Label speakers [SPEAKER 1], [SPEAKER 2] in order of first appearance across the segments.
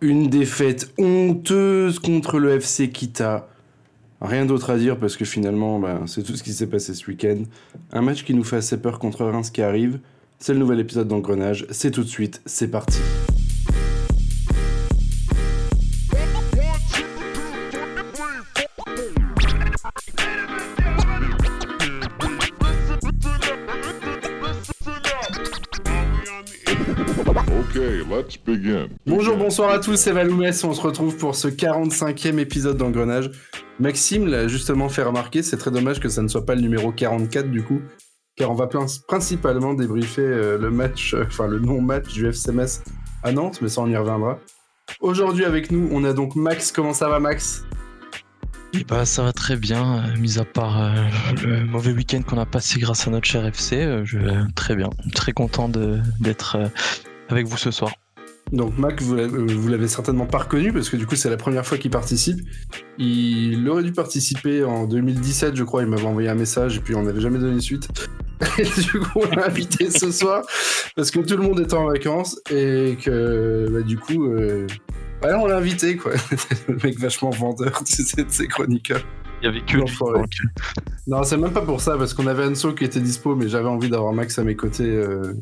[SPEAKER 1] Une défaite honteuse contre le FC Kita. Rien d'autre à dire parce que finalement, ben, c'est tout ce qui s'est passé ce week-end. Un match qui nous fait assez peur contre Reims qui arrive. C'est le nouvel épisode d'Engrenage. C'est tout de suite. C'est parti. Bonsoir à tous, c'est Valoumès. On se retrouve pour ce 45e épisode d'Engrenage. Maxime l'a justement fait remarquer, c'est très dommage que ça ne soit pas le numéro 44 du coup, car on va principalement débriefer euh, le match, euh, enfin le non-match du FCMS à Nantes, mais ça on y reviendra. Aujourd'hui avec nous, on a donc Max. Comment ça va, Max?
[SPEAKER 2] Eh bah, ça va très bien, euh, mis à part le mauvais week-end qu'on a passé grâce à notre cher FC, très bien, très content d'être avec vous ce soir.
[SPEAKER 1] Donc Mac, vous l'avez certainement pas reconnu parce que du coup c'est la première fois qu'il participe. Il aurait dû participer en 2017 je crois, il m'avait envoyé un message et puis on n'avait jamais donné suite. Et du coup on l'a invité ce soir parce que tout le monde était en vacances et que bah, du coup euh, on l'a invité quoi. le mec vachement vendeur tu sais, de ses chroniqueurs.
[SPEAKER 2] Il y avait que lui.
[SPEAKER 1] Non, c'est même pas pour ça, parce qu'on avait Anso qui était dispo, mais j'avais envie d'avoir Max à mes côtés euh,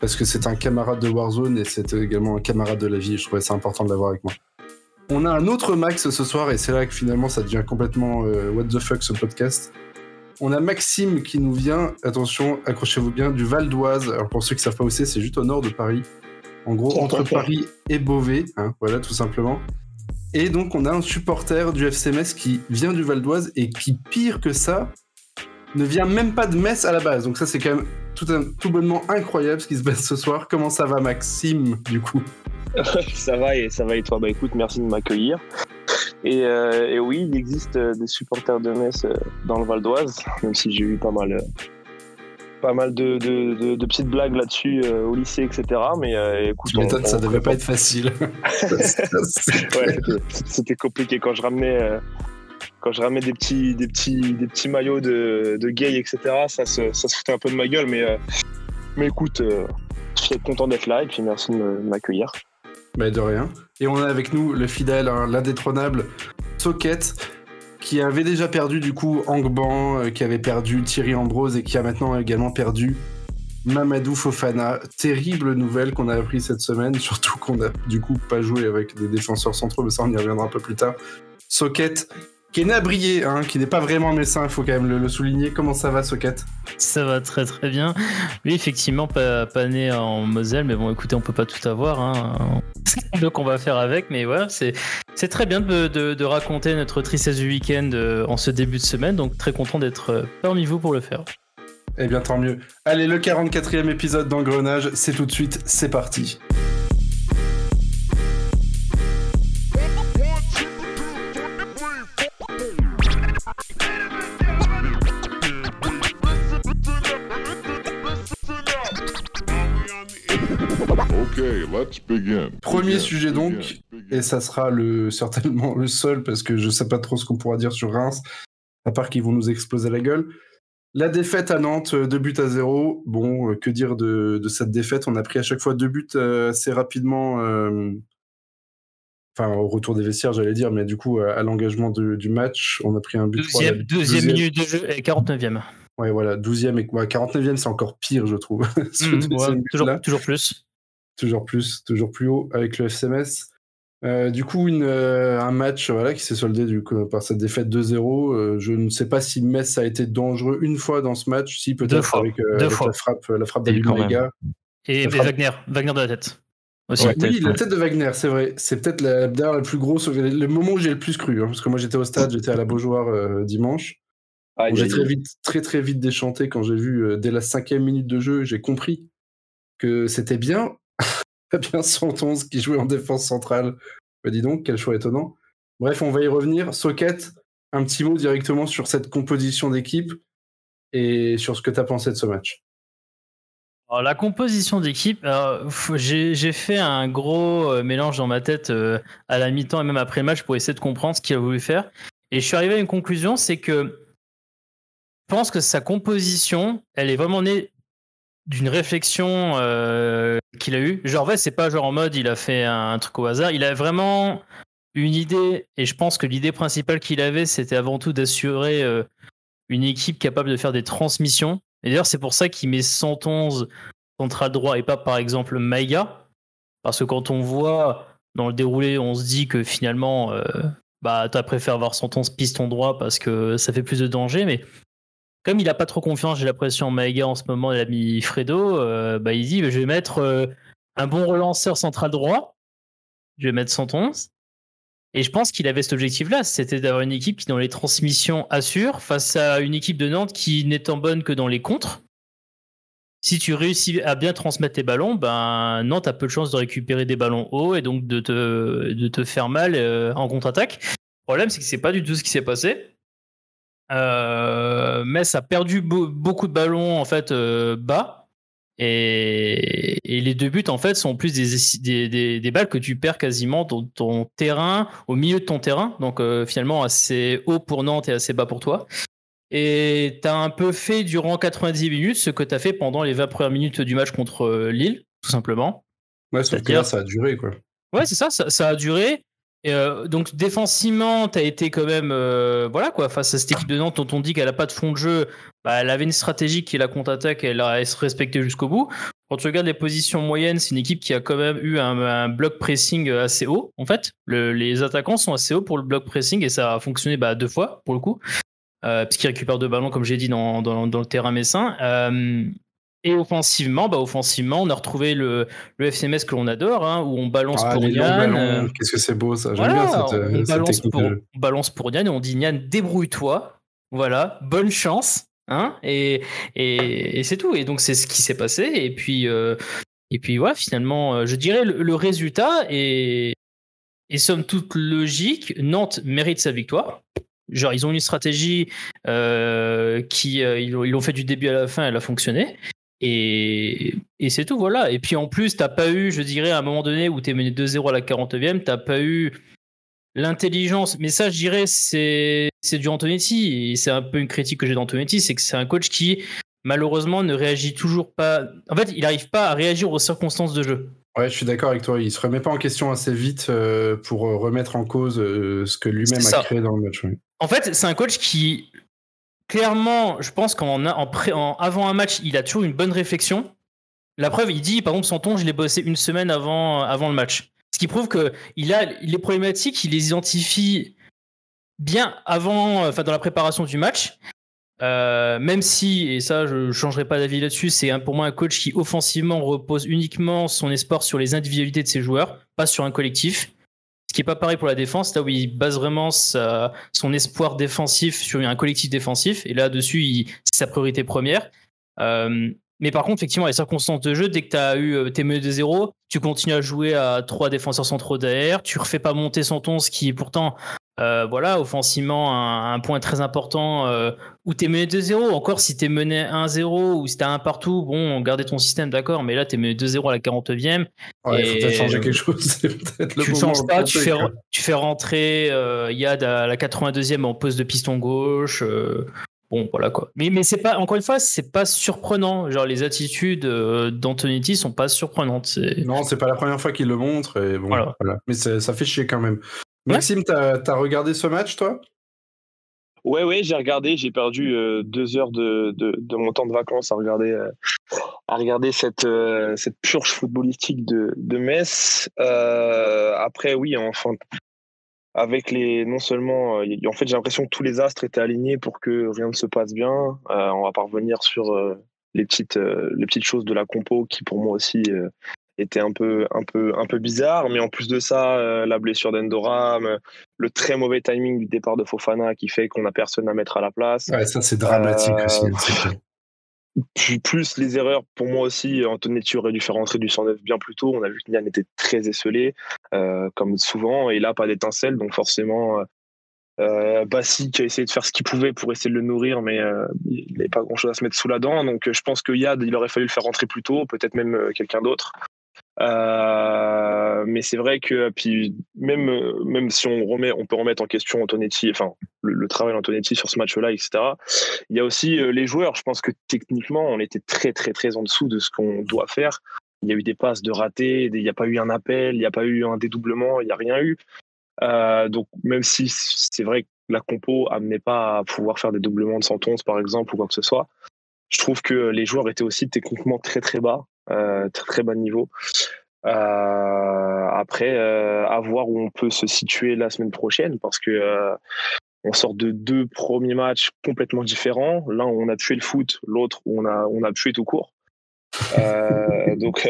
[SPEAKER 1] parce que c'est un camarade de Warzone et c'est également un camarade de la vie. Je trouvais ça important de l'avoir avec moi. On a un autre Max ce soir et c'est là que finalement ça devient complètement euh, what the fuck ce podcast. On a Maxime qui nous vient, attention, accrochez-vous bien, du Val d'Oise. Alors pour ceux qui ne savent pas où c'est, c'est juste au nord de Paris. En gros, entre Paris et Beauvais, hein, voilà tout simplement. Et donc on a un supporter du FCMS qui vient du Val d'Oise et qui, pire que ça, ne vient même pas de Metz à la base. Donc ça c'est quand même tout, un, tout bonnement incroyable ce qui se passe ce soir. Comment ça va, Maxime, du coup?
[SPEAKER 3] Ça va et ça va et toi? Bah écoute, merci de m'accueillir. Et, euh, oui, il existe euh, des supporters de Metz euh, dans le Val d'Oise, même si j'ai eu pas mal, pas mal de, de, petites blagues là-dessus au lycée, etc. Mais écoute,
[SPEAKER 1] tu m'étonnes, ça devait pas être facile.
[SPEAKER 3] ouais, c'était compliqué quand je ramenais quand je ramais des petits, des petits, des petits maillots de, gay, etc., ça se, ça se foutait un peu de ma gueule. Mais, euh, mais écoute, euh, je suis content d'être là et puis merci de m'accueillir.
[SPEAKER 1] Bah de rien. Et on a avec nous le fidèle, hein, l'indétrônable Socket, qui avait déjà perdu du coup Angban, euh, qui avait perdu Thierry Ambrose et qui a maintenant également perdu Mamadou Fofana. Terrible nouvelle qu'on a appris cette semaine, surtout qu'on a du coup pas joué avec des défenseurs centraux, mais ça on y reviendra un peu plus tard. Socket, qui est né à briller, hein, qui n'est pas vraiment médecin, il faut quand même le, souligner. Comment ça va, Socket?
[SPEAKER 4] Ça va très très bien. Oui, effectivement, pas, pas, né en Moselle, mais bon, écoutez, on peut pas tout avoir. Hein. Donc on va faire avec, mais voilà, c'est, c'est très bien de, de, raconter notre tristesse du week-end euh, en ce début de semaine, donc très content d'être euh, parmi vous pour le faire.
[SPEAKER 1] Eh bien, tant mieux. Allez, le 44e épisode d'Engrenage, c'est tout de suite, c'est parti. Premier sujet donc, et ça sera le, certainement le seul parce que je sais pas trop ce qu'on pourra dire sur Reims, à part qu'ils vont nous exploser la gueule. La défaite à Nantes, euh, deux buts à zéro. Bon, euh, que dire de, cette défaite? On a pris à chaque fois deux buts euh, assez rapidement. Enfin, au retour des vestiaires, j'allais dire, mais du coup, à l'engagement du match, on a pris un but.
[SPEAKER 4] Deuxième, deuxième minute de jeu et 49e.
[SPEAKER 1] Ouais, voilà, 12e et 49e, c'est encore pire, je trouve.
[SPEAKER 4] Mmh, toujours, toujours plus
[SPEAKER 1] toujours plus, toujours plus haut avec le FCMS. Euh, du coup, une, euh, un match voilà, qui s'est soldé du coup, par cette défaite 2-0. Euh, je ne sais pas si Metz a été dangereux une fois dans ce match, si peut-être avec, la frappe, la frappe
[SPEAKER 4] d'Alumega. Et, Wagner, Wagner de la tête.
[SPEAKER 1] Aussi, oui, la tête de Wagner, c'est vrai. C'est peut-être la, la plus grosse, le moment où j'ai le plus cru. Hein, parce que moi, j'étais au stade, j'étais à la Beaujoire dimanche. j'ai très vite, très très vite déchanté quand j'ai vu dès la cinquième minute de jeu, j'ai compris que c'était bien, bien 111 qui jouait en défense centrale. Bah, dis donc, quel choix étonnant. Bref, on va y revenir. Socket, un petit mot directement sur cette composition d'équipe et sur ce que tu as pensé de ce match.
[SPEAKER 4] La composition d'équipe, j'ai fait un gros euh, mélange dans ma tête euh, à la mi-temps et même après match pour essayer de comprendre ce qu'il a voulu faire. Et je suis arrivé à une conclusion, c'est que je pense que sa composition, elle est vraiment née d'une réflexion qu'il a eue. Genre, c'est pas genre en mode il a fait un, truc au hasard. Il a vraiment une idée, et je pense que l'idée principale qu'il avait, c'était avant tout d'assurer une équipe capable de faire des transmissions. Et d'ailleurs, c'est pour ça qu'il met 111 central droit et pas par exemple Maïga. Parce que quand on voit dans le déroulé, on se dit que finalement, euh, bah, tu préféré avoir 111 piston droit parce que ça fait plus de danger. Mais comme il a pas trop confiance, j'ai l'impression en Maïga en ce moment, il a mis Fredo, euh, bah, il dit bah, je vais mettre euh, un bon relanceur central droit. Je vais mettre 111. Et je pense qu'il avait cet objectif-là, c'était d'avoir une équipe qui, dans les transmissions, assure face à une équipe de Nantes qui n'étant bonne que dans les contres. Si tu réussis à bien transmettre tes ballons, ben Nantes a peu de chances de récupérer des ballons hauts et donc de te, de te faire mal euh, en contre-attaque. Le problème, c'est que c'est pas du tout ce qui s'est passé. Euh, Metz a perdu beaucoup de ballons en fait euh, bas et, les deux buts, en fait, sont plus des, des, des, balles que tu perds quasiment dans ton terrain, au milieu de ton terrain. Donc, euh, finalement, assez haut pour Nantes et assez bas pour toi. Et tu as un peu fait durant 90 minutes ce que tu as fait pendant les 20 premières minutes du match contre Lille, tout simplement.
[SPEAKER 1] Ouais, sauf que là, ça a duré, quoi.
[SPEAKER 4] Ouais, c'est ça, ça, ça, a duré. Euh, donc défensivement, tu as été quand même euh, voilà quoi face à cette équipe de Nantes dont on dit qu'elle a pas de fond de jeu. Bah, elle avait une stratégie qui est la contre-attaque, elle a se respecté jusqu'au bout. Quand tu regardes les positions moyennes, c'est une équipe qui a quand même eu un, bloc pressing assez haut. En fait, les attaquants sont assez hauts pour le bloc pressing et ça a fonctionné bah, deux fois pour le coup, euh, puisqu'ils récupèrent deux ballons comme j'ai dit dans, dans, le terrain messin. Euh, et offensivement, bah offensivement, on a retrouvé le, le FCMS que l'on adore, hein, où on balance ah, pour Nian.
[SPEAKER 1] Euh, qu'est-ce que c'est beau ça J'aime bien cette,
[SPEAKER 4] on, balance pour, on balance pour Nian et on dit Nian, débrouille-toi. Voilà, bonne chance. Hein, et, et, et c'est tout. Et donc c'est ce qui s'est passé. Et puis, euh, et puis voilà, finalement, euh, je dirais le, résultat est, est somme toute logique. Nantes mérite sa victoire. Genre, ils ont une stratégie euh, qui ils l'ont fait du début à la fin, elle a fonctionné. Et, c'est tout, voilà. Et puis en plus, t'as pas eu, je dirais, à un moment donné où t'es mené 2-0 à la 40e, t'as pas eu l'intelligence. Mais ça, je dirais, c'est, c'est du Antonetti. Et c'est un peu une critique que j'ai d'Antonetti, c'est que c'est un coach qui, malheureusement, ne réagit toujours pas. En fait, il n'arrive pas à réagir aux circonstances de jeu.
[SPEAKER 1] Ouais, je suis d'accord avec toi. Il se remet pas en question assez vite euh, pour remettre en cause euh, ce que lui-même a créé dans le match.
[SPEAKER 4] En fait, c'est un coach qui clairement, je pense qu'en en, avant un match, il a toujours une bonne réflexion. La preuve, il dit, par exemple, Santon, je l'ai bossé une semaine avant, avant le match. Ce qui prouve que il a les problématiques, il les identifie bien avant, enfin dans la préparation du match. Euh, même si, et ça je ne changerai pas d'avis là-dessus, c'est pour moi un coach qui offensivement repose uniquement son espoir sur les individualités de ses joueurs, pas sur un collectif qui est pas pareil pour la défense, là où il base vraiment son espoir défensif sur un collectif défensif, et là-dessus, c'est sa priorité première. Euh, mais par contre, effectivement, les circonstances de jeu, dès que tu as eu euh, tes menus de zéro, tu continues à jouer à trois défenseurs centraux derrière, tu refais pas monter son ton, ce qui pourtant euh, voilà, offensivement, un, point très important euh, où tu es mené 2-0. Encore si tu es mené 1-0 ou si tu as un partout, bon, garder ton système, d'accord, mais là tu es mené 2-0 à la
[SPEAKER 1] 49e. Ouais, il faut peut-être changer quelque chose.
[SPEAKER 4] tu changes pas, tu fais, tu fais rentrer euh, Yad à la 82e en poste de piston gauche. bon, voilà quoi. Mais, mais c'est pas, encore une fois, c'est pas surprenant. Genre, les attitudes d'Antonetti sont pas surprenantes.
[SPEAKER 1] Non, c'est pas la première fois qu'il le montre. Et bon, voilà. Mais ça fait chier quand même. Maxime, t'as as regardé ce match, toi?
[SPEAKER 3] Ouais, ouais, j'ai regardé. J'ai perdu euh, deux heures de, de, mon temps de vacances à regarder, euh, à regarder cette, euh, cette purge footballistique de, de Metz. après, oui, enfin, avec les. Non seulement. en fait, j'ai l'impression que tous les astres étaient alignés pour que rien ne se passe bien. on va pas revenir sur les, petites, les petites choses de la compo qui, pour moi aussi, était un peu, un peu, un peu bizarre. Mais en plus de ça, euh, la blessure d'Endoram, le très mauvais timing du départ de Fofana qui fait qu'on n'a personne à mettre à la place.
[SPEAKER 1] Ouais, ça c'est dramatique aussi.
[SPEAKER 3] Hein, plus les erreurs, pour moi aussi, Antonetti aurait dû faire rentrer du 109 bien plus tôt. On a vu que Nian était très esselé, euh, comme souvent, et là, pas d'étincelle. Donc forcément, euh, Bassi qui a essayé de faire ce qu'il pouvait pour essayer de le nourrir, mais euh, il n'avait pas grand-chose à se mettre sous la dent. Donc je pense que Yad, il aurait fallu le faire rentrer plus tôt, peut-être même quelqu'un d'autre. Euh, mais c'est vrai que puis même même si on remet, on peut remettre en question Antonetti, enfin le, travail d'Antonetti sur ce match-là, etc. Il y a aussi euh, les joueurs. Je pense que techniquement, on était très très très en dessous de ce qu'on doit faire. Il y a eu des passes de ratés, il n'y a pas eu un appel, il n'y a pas eu un dédoublement, il n'y a rien eu. Euh, donc même si c'est vrai que la compo amenait pas à pouvoir faire des doublements de 111 par exemple ou quoi que ce soit, je trouve que les joueurs étaient aussi techniquement très très bas, très très bas niveau. Euh, après, euh, à voir où on peut se situer la semaine prochaine, parce que euh, on sort de deux premiers matchs complètement différents. L'un on a tué le foot, l'autre on a on a tué tout court. Euh, donc,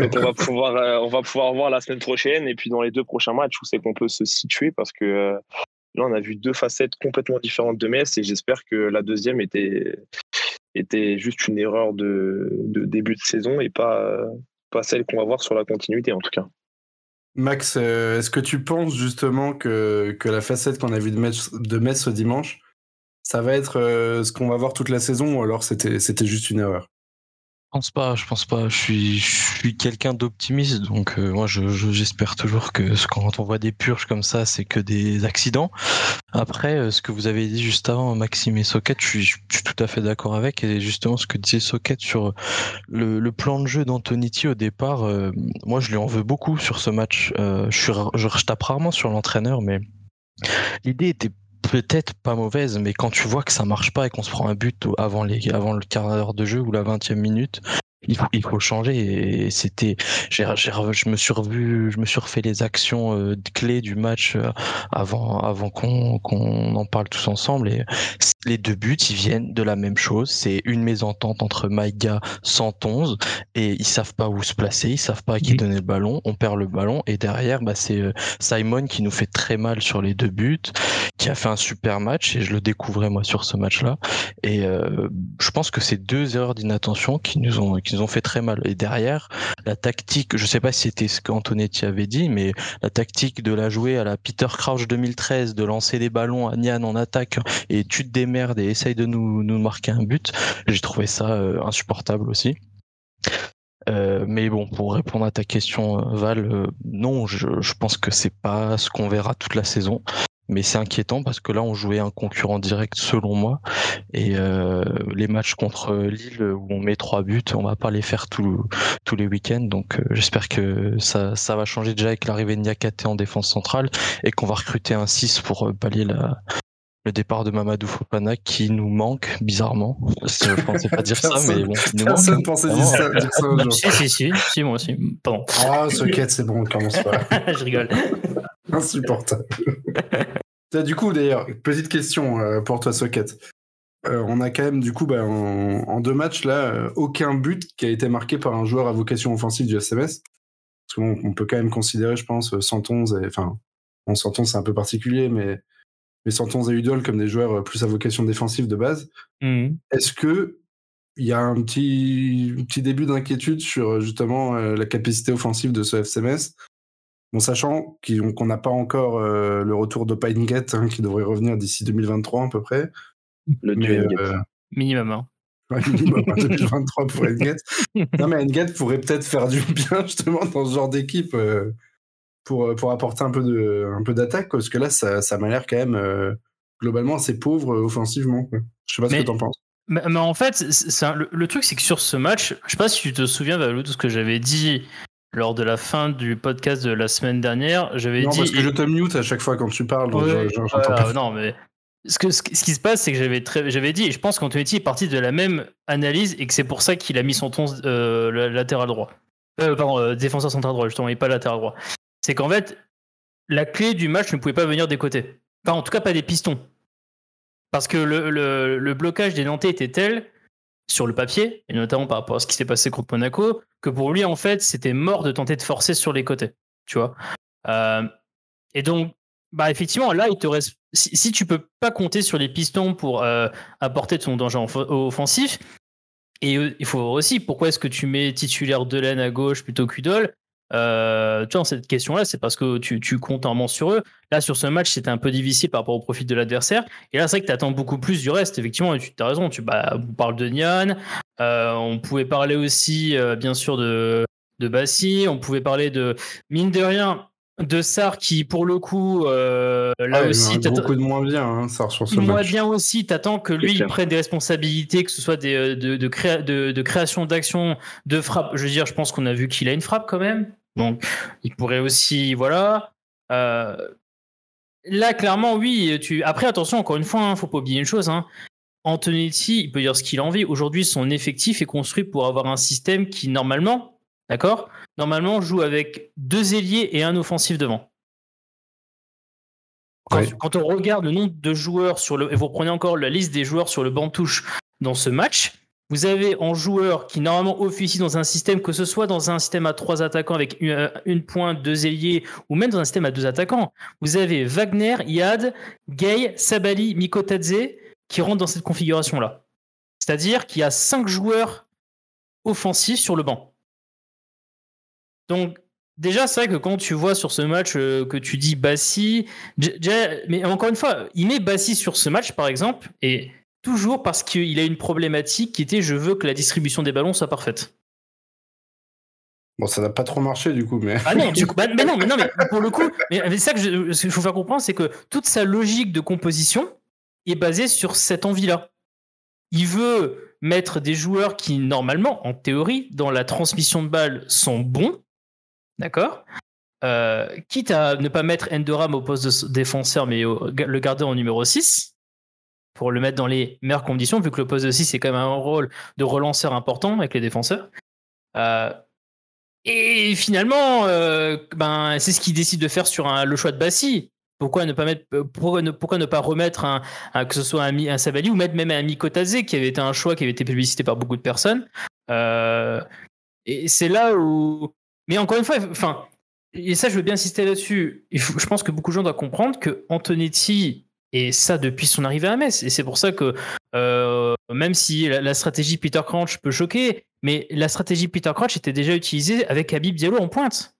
[SPEAKER 3] donc, on va pouvoir on va pouvoir voir la semaine prochaine et puis dans les deux prochains matchs où c'est qu'on peut se situer parce que là on a vu deux facettes complètement différentes de Metz et j'espère que la deuxième était était juste une erreur de, début de saison et pas, pas celle qu'on va voir sur la continuité en tout cas.
[SPEAKER 1] Max, euh, est-ce que tu penses justement que, que la facette qu'on a vue de Metz, de Metz ce dimanche, ça va être euh, ce qu'on va voir toute la saison ou alors c'était juste une erreur?
[SPEAKER 2] Pense pas, je pense pas. Je suis, je suis quelqu'un d'optimiste, donc euh, moi, je, j'espère toujours que quand on voit des purges comme ça, c'est que des accidents. Après, euh, ce que vous avez dit juste avant, Maxime et Socket, je suis, je suis tout à fait d'accord avec. Et justement, ce que disait Socket sur le, le plan de jeu d'Antoniti au départ, euh, moi, je lui en veux beaucoup sur ce match. je, suis, je, je tape rarement sur l'entraîneur, mais l'idée était peut-être pas mauvaise, mais quand tu vois que ça marche pas et qu'on se prend un but avant, le quart d'heure de jeu ou la vingtième minute, il faut, changer. Et c'était, j'ai, je me suis revu, je me suis refait les actions euh, clés du match euh, avant, avant qu'on, qu'on en parle tous ensemble. Les deux buts, ils viennent de la même chose. C'est une mésentente entre Maïga 111 et ils savent pas où se placer, ils savent pas à qui donner le ballon. On perd le ballon et derrière, bah, c'est euh, Simon qui nous fait très mal sur les deux buts, qui a fait un super match et je le découvrais moi sur ce match-là. Et je pense que c'est deux erreurs d'inattention qui nous ont ils ont fait très mal. Et derrière, la tactique, je sais pas si c'était ce qu'Antonetti avait dit, mais la tactique de la jouer à la Peter Crouch 2013, de lancer des ballons à Nian en attaque et tu te démerdes et essaye de nous, nous marquer un but, j'ai trouvé ça euh, insupportable aussi. Euh, mais bon, pour répondre à ta question, Val, euh, non, je, je, pense que c'est pas ce qu'on verra toute la saison. Mais c'est inquiétant parce que là on jouait un concurrent direct selon moi. Et les matchs contre Lille où on met trois buts on va pas les faire tous tous les week-ends. Donc j'espère que ça, ça va changer. Déjà avec l'arrivée de Niakate en défense centrale et qu'on va recruter un 6 pour pallier la, le départ de Mamadou Fofana qui nous manque bizarrement. Je pensais pas dire ça, mais bon.
[SPEAKER 1] Personne ne pensait dire ça, dire ça
[SPEAKER 4] Si, si, si, si, moi aussi. Pardon.
[SPEAKER 1] Ah, ce quête, c'est bon, on commence pas.
[SPEAKER 4] Je rigole.
[SPEAKER 1] Insupportable. du coup, d'ailleurs, petite question euh, pour toi, Socket. Euh, on a quand même, du coup, bah, en, deux matchs, là, euh, aucun but qui a été marqué par un joueur à vocation offensive du SMS. Parce qu'on on peut quand même considérer, je pense, 111, et, enfin, on 111 c'est un peu particulier, mais, mais 111 et Udol comme des joueurs plus à vocation défensive de base.
[SPEAKER 4] Mmh.
[SPEAKER 1] Est-ce que il y a un petit, petit début d'inquiétude sur justement la capacité offensive de ce FCMS Bon, sachant qu'on n'a pas encore euh, le retour de Pinegate hein, qui devrait revenir d'ici 2023 à peu près.
[SPEAKER 3] Le mais, euh,
[SPEAKER 4] Minimum. Hein.
[SPEAKER 1] minimum 2023 pour Engate. non, mais Engate pourrait peut-être faire du bien justement dans ce genre d'équipe euh, pour, pour apporter un peu, de, un peu d'attaque, parce que là, ça, ça m'a l'air quand même globalement assez pauvre offensivement. Je sais pas ce que tu en penses.
[SPEAKER 4] Mais, en fait, le, le, truc, c'est que sur ce match, je sais pas si tu te souviens, Valou, de ce que j'avais dit lors de la fin du podcast de la semaine dernière, j'avais dit. Non,
[SPEAKER 1] parce que je te mute à chaque fois quand tu parles.
[SPEAKER 4] Non, mais ce, que, ce, qui se passe, c'est que j'avais j'avais dit, et je pense qu'Antonetti est parti de la même analyse et que c'est pour ça qu'il a mis son ton euh, latéral droit. Euh, pardon, euh, défenseur central droit, justement, et pas latéral droit. C'est qu'en fait, la clé du match ne pouvait pas venir des côtés. Enfin, en tout cas, pas des pistons. Parce que le, blocage des Nantais était tel sur le papier, et notamment par rapport à ce qui s'est passé contre Monaco, que pour lui, en fait, c'était mort de tenter de forcer sur les côtés. Tu vois euh, Et donc, bah, effectivement, là, il te reste. Si, si, tu peux pas compter sur les pistons pour euh, apporter ton danger offensif, et euh, il faut aussi pourquoi est-ce que tu mets titulaire Delaine à gauche plutôt qu'Udol euh, tu vois, cette question-là, c'est parce que tu, tu comptes un sur eux. Là, sur ce match, c'était un peu difficile par rapport au profit de l'adversaire. Et là, c'est vrai que tu attends beaucoup plus du reste. Effectivement, tu as raison. Tu bah, on parle de Nian. Euh, on pouvait parler aussi, euh, bien sûr, de, de Bassi, on pouvait parler de, mine de rien, de Sar qui, pour le coup, euh, là
[SPEAKER 1] Ah,
[SPEAKER 4] aussi,
[SPEAKER 1] il y a beaucoup de moins bien, hein, sur ce
[SPEAKER 4] moi
[SPEAKER 1] match.
[SPEAKER 4] bien aussi, t'attends que lui il prenne des responsabilités, que ce soit des, de, de, créa- de, de création d'actions, de frappe. Je veux dire, je pense qu'on a vu qu'il a une frappe quand même. Donc, il pourrait aussi, voilà. Euh, là, clairement, oui. Tu... Après, attention, encore une fois, hein, faut pas oublier une chose. Hein. Antonetti, il peut dire ce qu'il a envie. Aujourd'hui, son effectif est construit pour avoir un système qui, normalement, d'accord, normalement joue avec deux ailiers et un offensif devant. Quand,
[SPEAKER 1] Ouais.
[SPEAKER 4] quand on regarde le nombre de joueurs sur le, et vous reprenez encore la liste des joueurs sur le banc de touche dans ce match, vous avez en joueurs qui normalement officient dans un système, que ce soit dans un système à trois attaquants avec une, une pointe, deux ailiers, ou même dans un système à deux attaquants, vous avez Wagner, Yad, Gay, Sabali, Mikotadze qui rentrent dans cette configuration-là. C'est-à-dire qu'il y a cinq joueurs offensifs sur le banc. Donc, déjà, c'est vrai que quand tu vois sur ce match euh, que tu dis Bassi, mais encore une fois, il met Bassi sur ce match, par exemple, et toujours parce qu'il a une problématique qui était je veux que la distribution des ballons soit parfaite.
[SPEAKER 1] Bon, ça n'a pas trop marché du coup, mais.
[SPEAKER 4] Ah non, du coup, bah, mais non, mais non, mais pour le coup, mais mais ça que je- ce qu'il faut faire comprendre, c'est que toute sa logique de composition est basée sur cette envie-là. Il veut mettre des joueurs qui, normalement, en théorie, dans la transmission de balles, sont bons, d'accord Euh, Quitte à ne pas mettre Endoram au poste de défenseur, mais au- le garder en numéro 6, pour le mettre dans les meilleures conditions, vu que le poste de 6 c'est quand même un rôle de relanceur important avec les défenseurs. Euh, et finalement, euh, ben, c'est ce qu'il décide de faire sur le choix de Bassi. Pourquoi ne pas mettre, euh, pourquoi ne, pas remettre que ce soit un, un Sabali ou mettre même un Mikotadze qui avait été un choix qui avait été publicité par beaucoup de personnes. Et c'est là où, mais encore une fois, enfin, et ça je veux bien insister là-dessus. Je pense que beaucoup de gens doivent comprendre que Antonetti et ça depuis son arrivée à Metz. Et c'est pour ça que euh, même si la, la stratégie Peter Crouch peut choquer, mais la stratégie Peter Crouch était déjà utilisée avec Habib Diallo en pointe.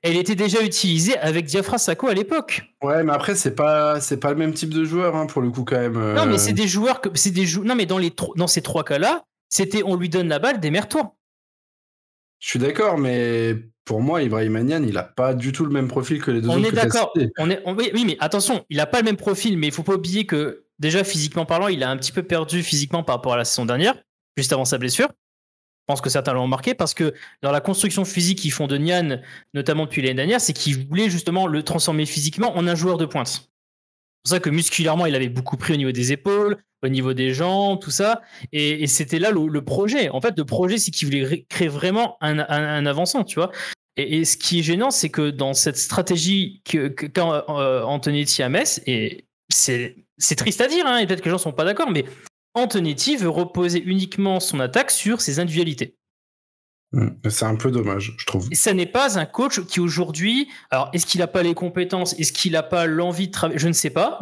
[SPEAKER 4] Elle était déjà utilisée avec Diafra Sako à l'époque.
[SPEAKER 1] Ouais, mais après, c'est pas, c'est pas le même type de joueur hein, pour le coup, quand même. euh.
[SPEAKER 4] Non, mais c'est des joueurs que c'est des jou- Non, mais dans les dans ces trois cas-là, c'était on lui donne la balle, démerde-toi.
[SPEAKER 1] Je suis d'accord, mais pour moi, Ibrahim Agnan, il a pas du tout le même profil que les deux
[SPEAKER 4] On
[SPEAKER 1] autres
[SPEAKER 4] est
[SPEAKER 1] que
[SPEAKER 4] d'accord. On est, on- oui, oui, mais attention, il a pas le même profil, mais il faut pas oublier que déjà physiquement parlant, il a un petit peu perdu physiquement par rapport à la saison dernière, juste avant sa blessure. Je pense que certains l'ont remarqué parce que dans la construction physique qu'ils font de Nian, notamment depuis l'année dernière, c'est qu'ils voulaient justement le transformer physiquement en un joueur de pointe. Pour ça que musculairement, il avait beaucoup pris au niveau des épaules, au niveau des jambes, tout ça. Et, c'était là le, projet. En fait, le projet, c'est qu'il voulait ré- créer vraiment un, un, un avançant, tu vois. Et, ce qui est gênant, c'est que dans cette stratégie que, que euh, Antonetti Metz, et c'est triste à dire, hein, et peut-être que les gens sont pas d'accord, mais Antonetti veut reposer uniquement son attaque sur ses individualités.
[SPEAKER 1] Hum, C'est un peu dommage, je trouve.
[SPEAKER 4] Ça n'est pas un coach qui aujourd'hui, alors est-ce qu'il n'a pas les compétences, est-ce qu'il n'a pas l'envie de travailler, je ne sais pas,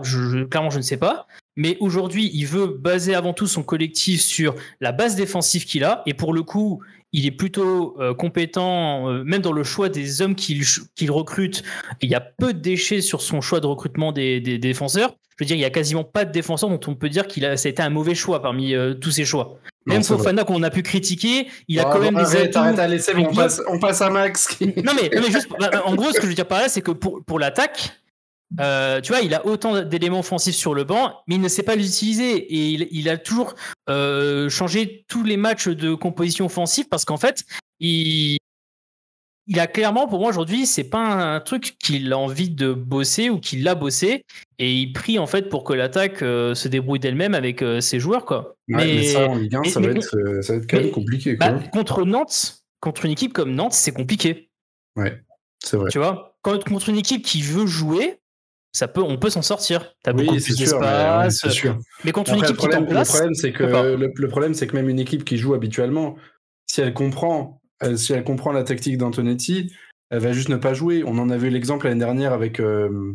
[SPEAKER 4] clairement je ne sais pas, mais aujourd'hui il veut baser avant tout son collectif sur la base défensive qu'il a, et pour le coup il est plutôt euh, compétent, euh, même dans le choix des hommes qu'il recrute, il y a peu de déchets sur son choix de recrutement des, défenseurs. Je veux dire, il y a quasiment pas de défenseur dont on peut dire qu'il a, ça a été un mauvais choix parmi euh, tous ses choix. Même. Fofana qu'on a pu critiquer, il a
[SPEAKER 1] Ah,
[SPEAKER 4] quand même des
[SPEAKER 1] arrête,
[SPEAKER 4] atouts.
[SPEAKER 1] arrête, bon, on passe, on passe à Max. qui-
[SPEAKER 4] Non mais, non, mais juste, bah, en gros, ce que je veux dire par là, c'est que pour, pour l'attaque, euh, tu vois, il a autant d'éléments offensifs sur le banc, mais il ne sait pas les utiliser. Et il, il a toujours euh, changé tous les matchs de composition offensive parce qu'en fait, il, il a clairement, pour moi aujourd'hui, c'est pas un truc qu'il a envie de bosser ou qu'il a bossé. Et il prie en fait pour que l'attaque euh, se débrouille d'elle-même avec euh, ses joueurs, quoi.
[SPEAKER 1] Ouais, mais, ça, en Ligue 1,
[SPEAKER 4] mais-
[SPEAKER 1] ça, va
[SPEAKER 4] mais-
[SPEAKER 1] être, euh, ça va être quand
[SPEAKER 4] mais-
[SPEAKER 1] même compliqué. Quoi.
[SPEAKER 4] bah, contre Nantes, contre une équipe comme Nantes, c'est compliqué.
[SPEAKER 1] c'est vrai.
[SPEAKER 4] Tu vois, quand contre une équipe qui veut jouer, ça peut, on peut s'en sortir. T'as
[SPEAKER 1] Oui,
[SPEAKER 4] beaucoup plus
[SPEAKER 1] mais, ouais,
[SPEAKER 4] d'espace.
[SPEAKER 1] sûr.
[SPEAKER 4] mais contre
[SPEAKER 1] Après,
[SPEAKER 4] une
[SPEAKER 1] le
[SPEAKER 4] équipe qui est
[SPEAKER 1] problème,
[SPEAKER 4] en
[SPEAKER 1] le
[SPEAKER 4] place,
[SPEAKER 1] problème, c'est que le, le problème, c'est que même une équipe qui joue habituellement, si elle comprend, euh, si elle comprend la tactique d'Antonetti, elle va juste ne pas jouer. On en a vu l'exemple l'année dernière avec, euh,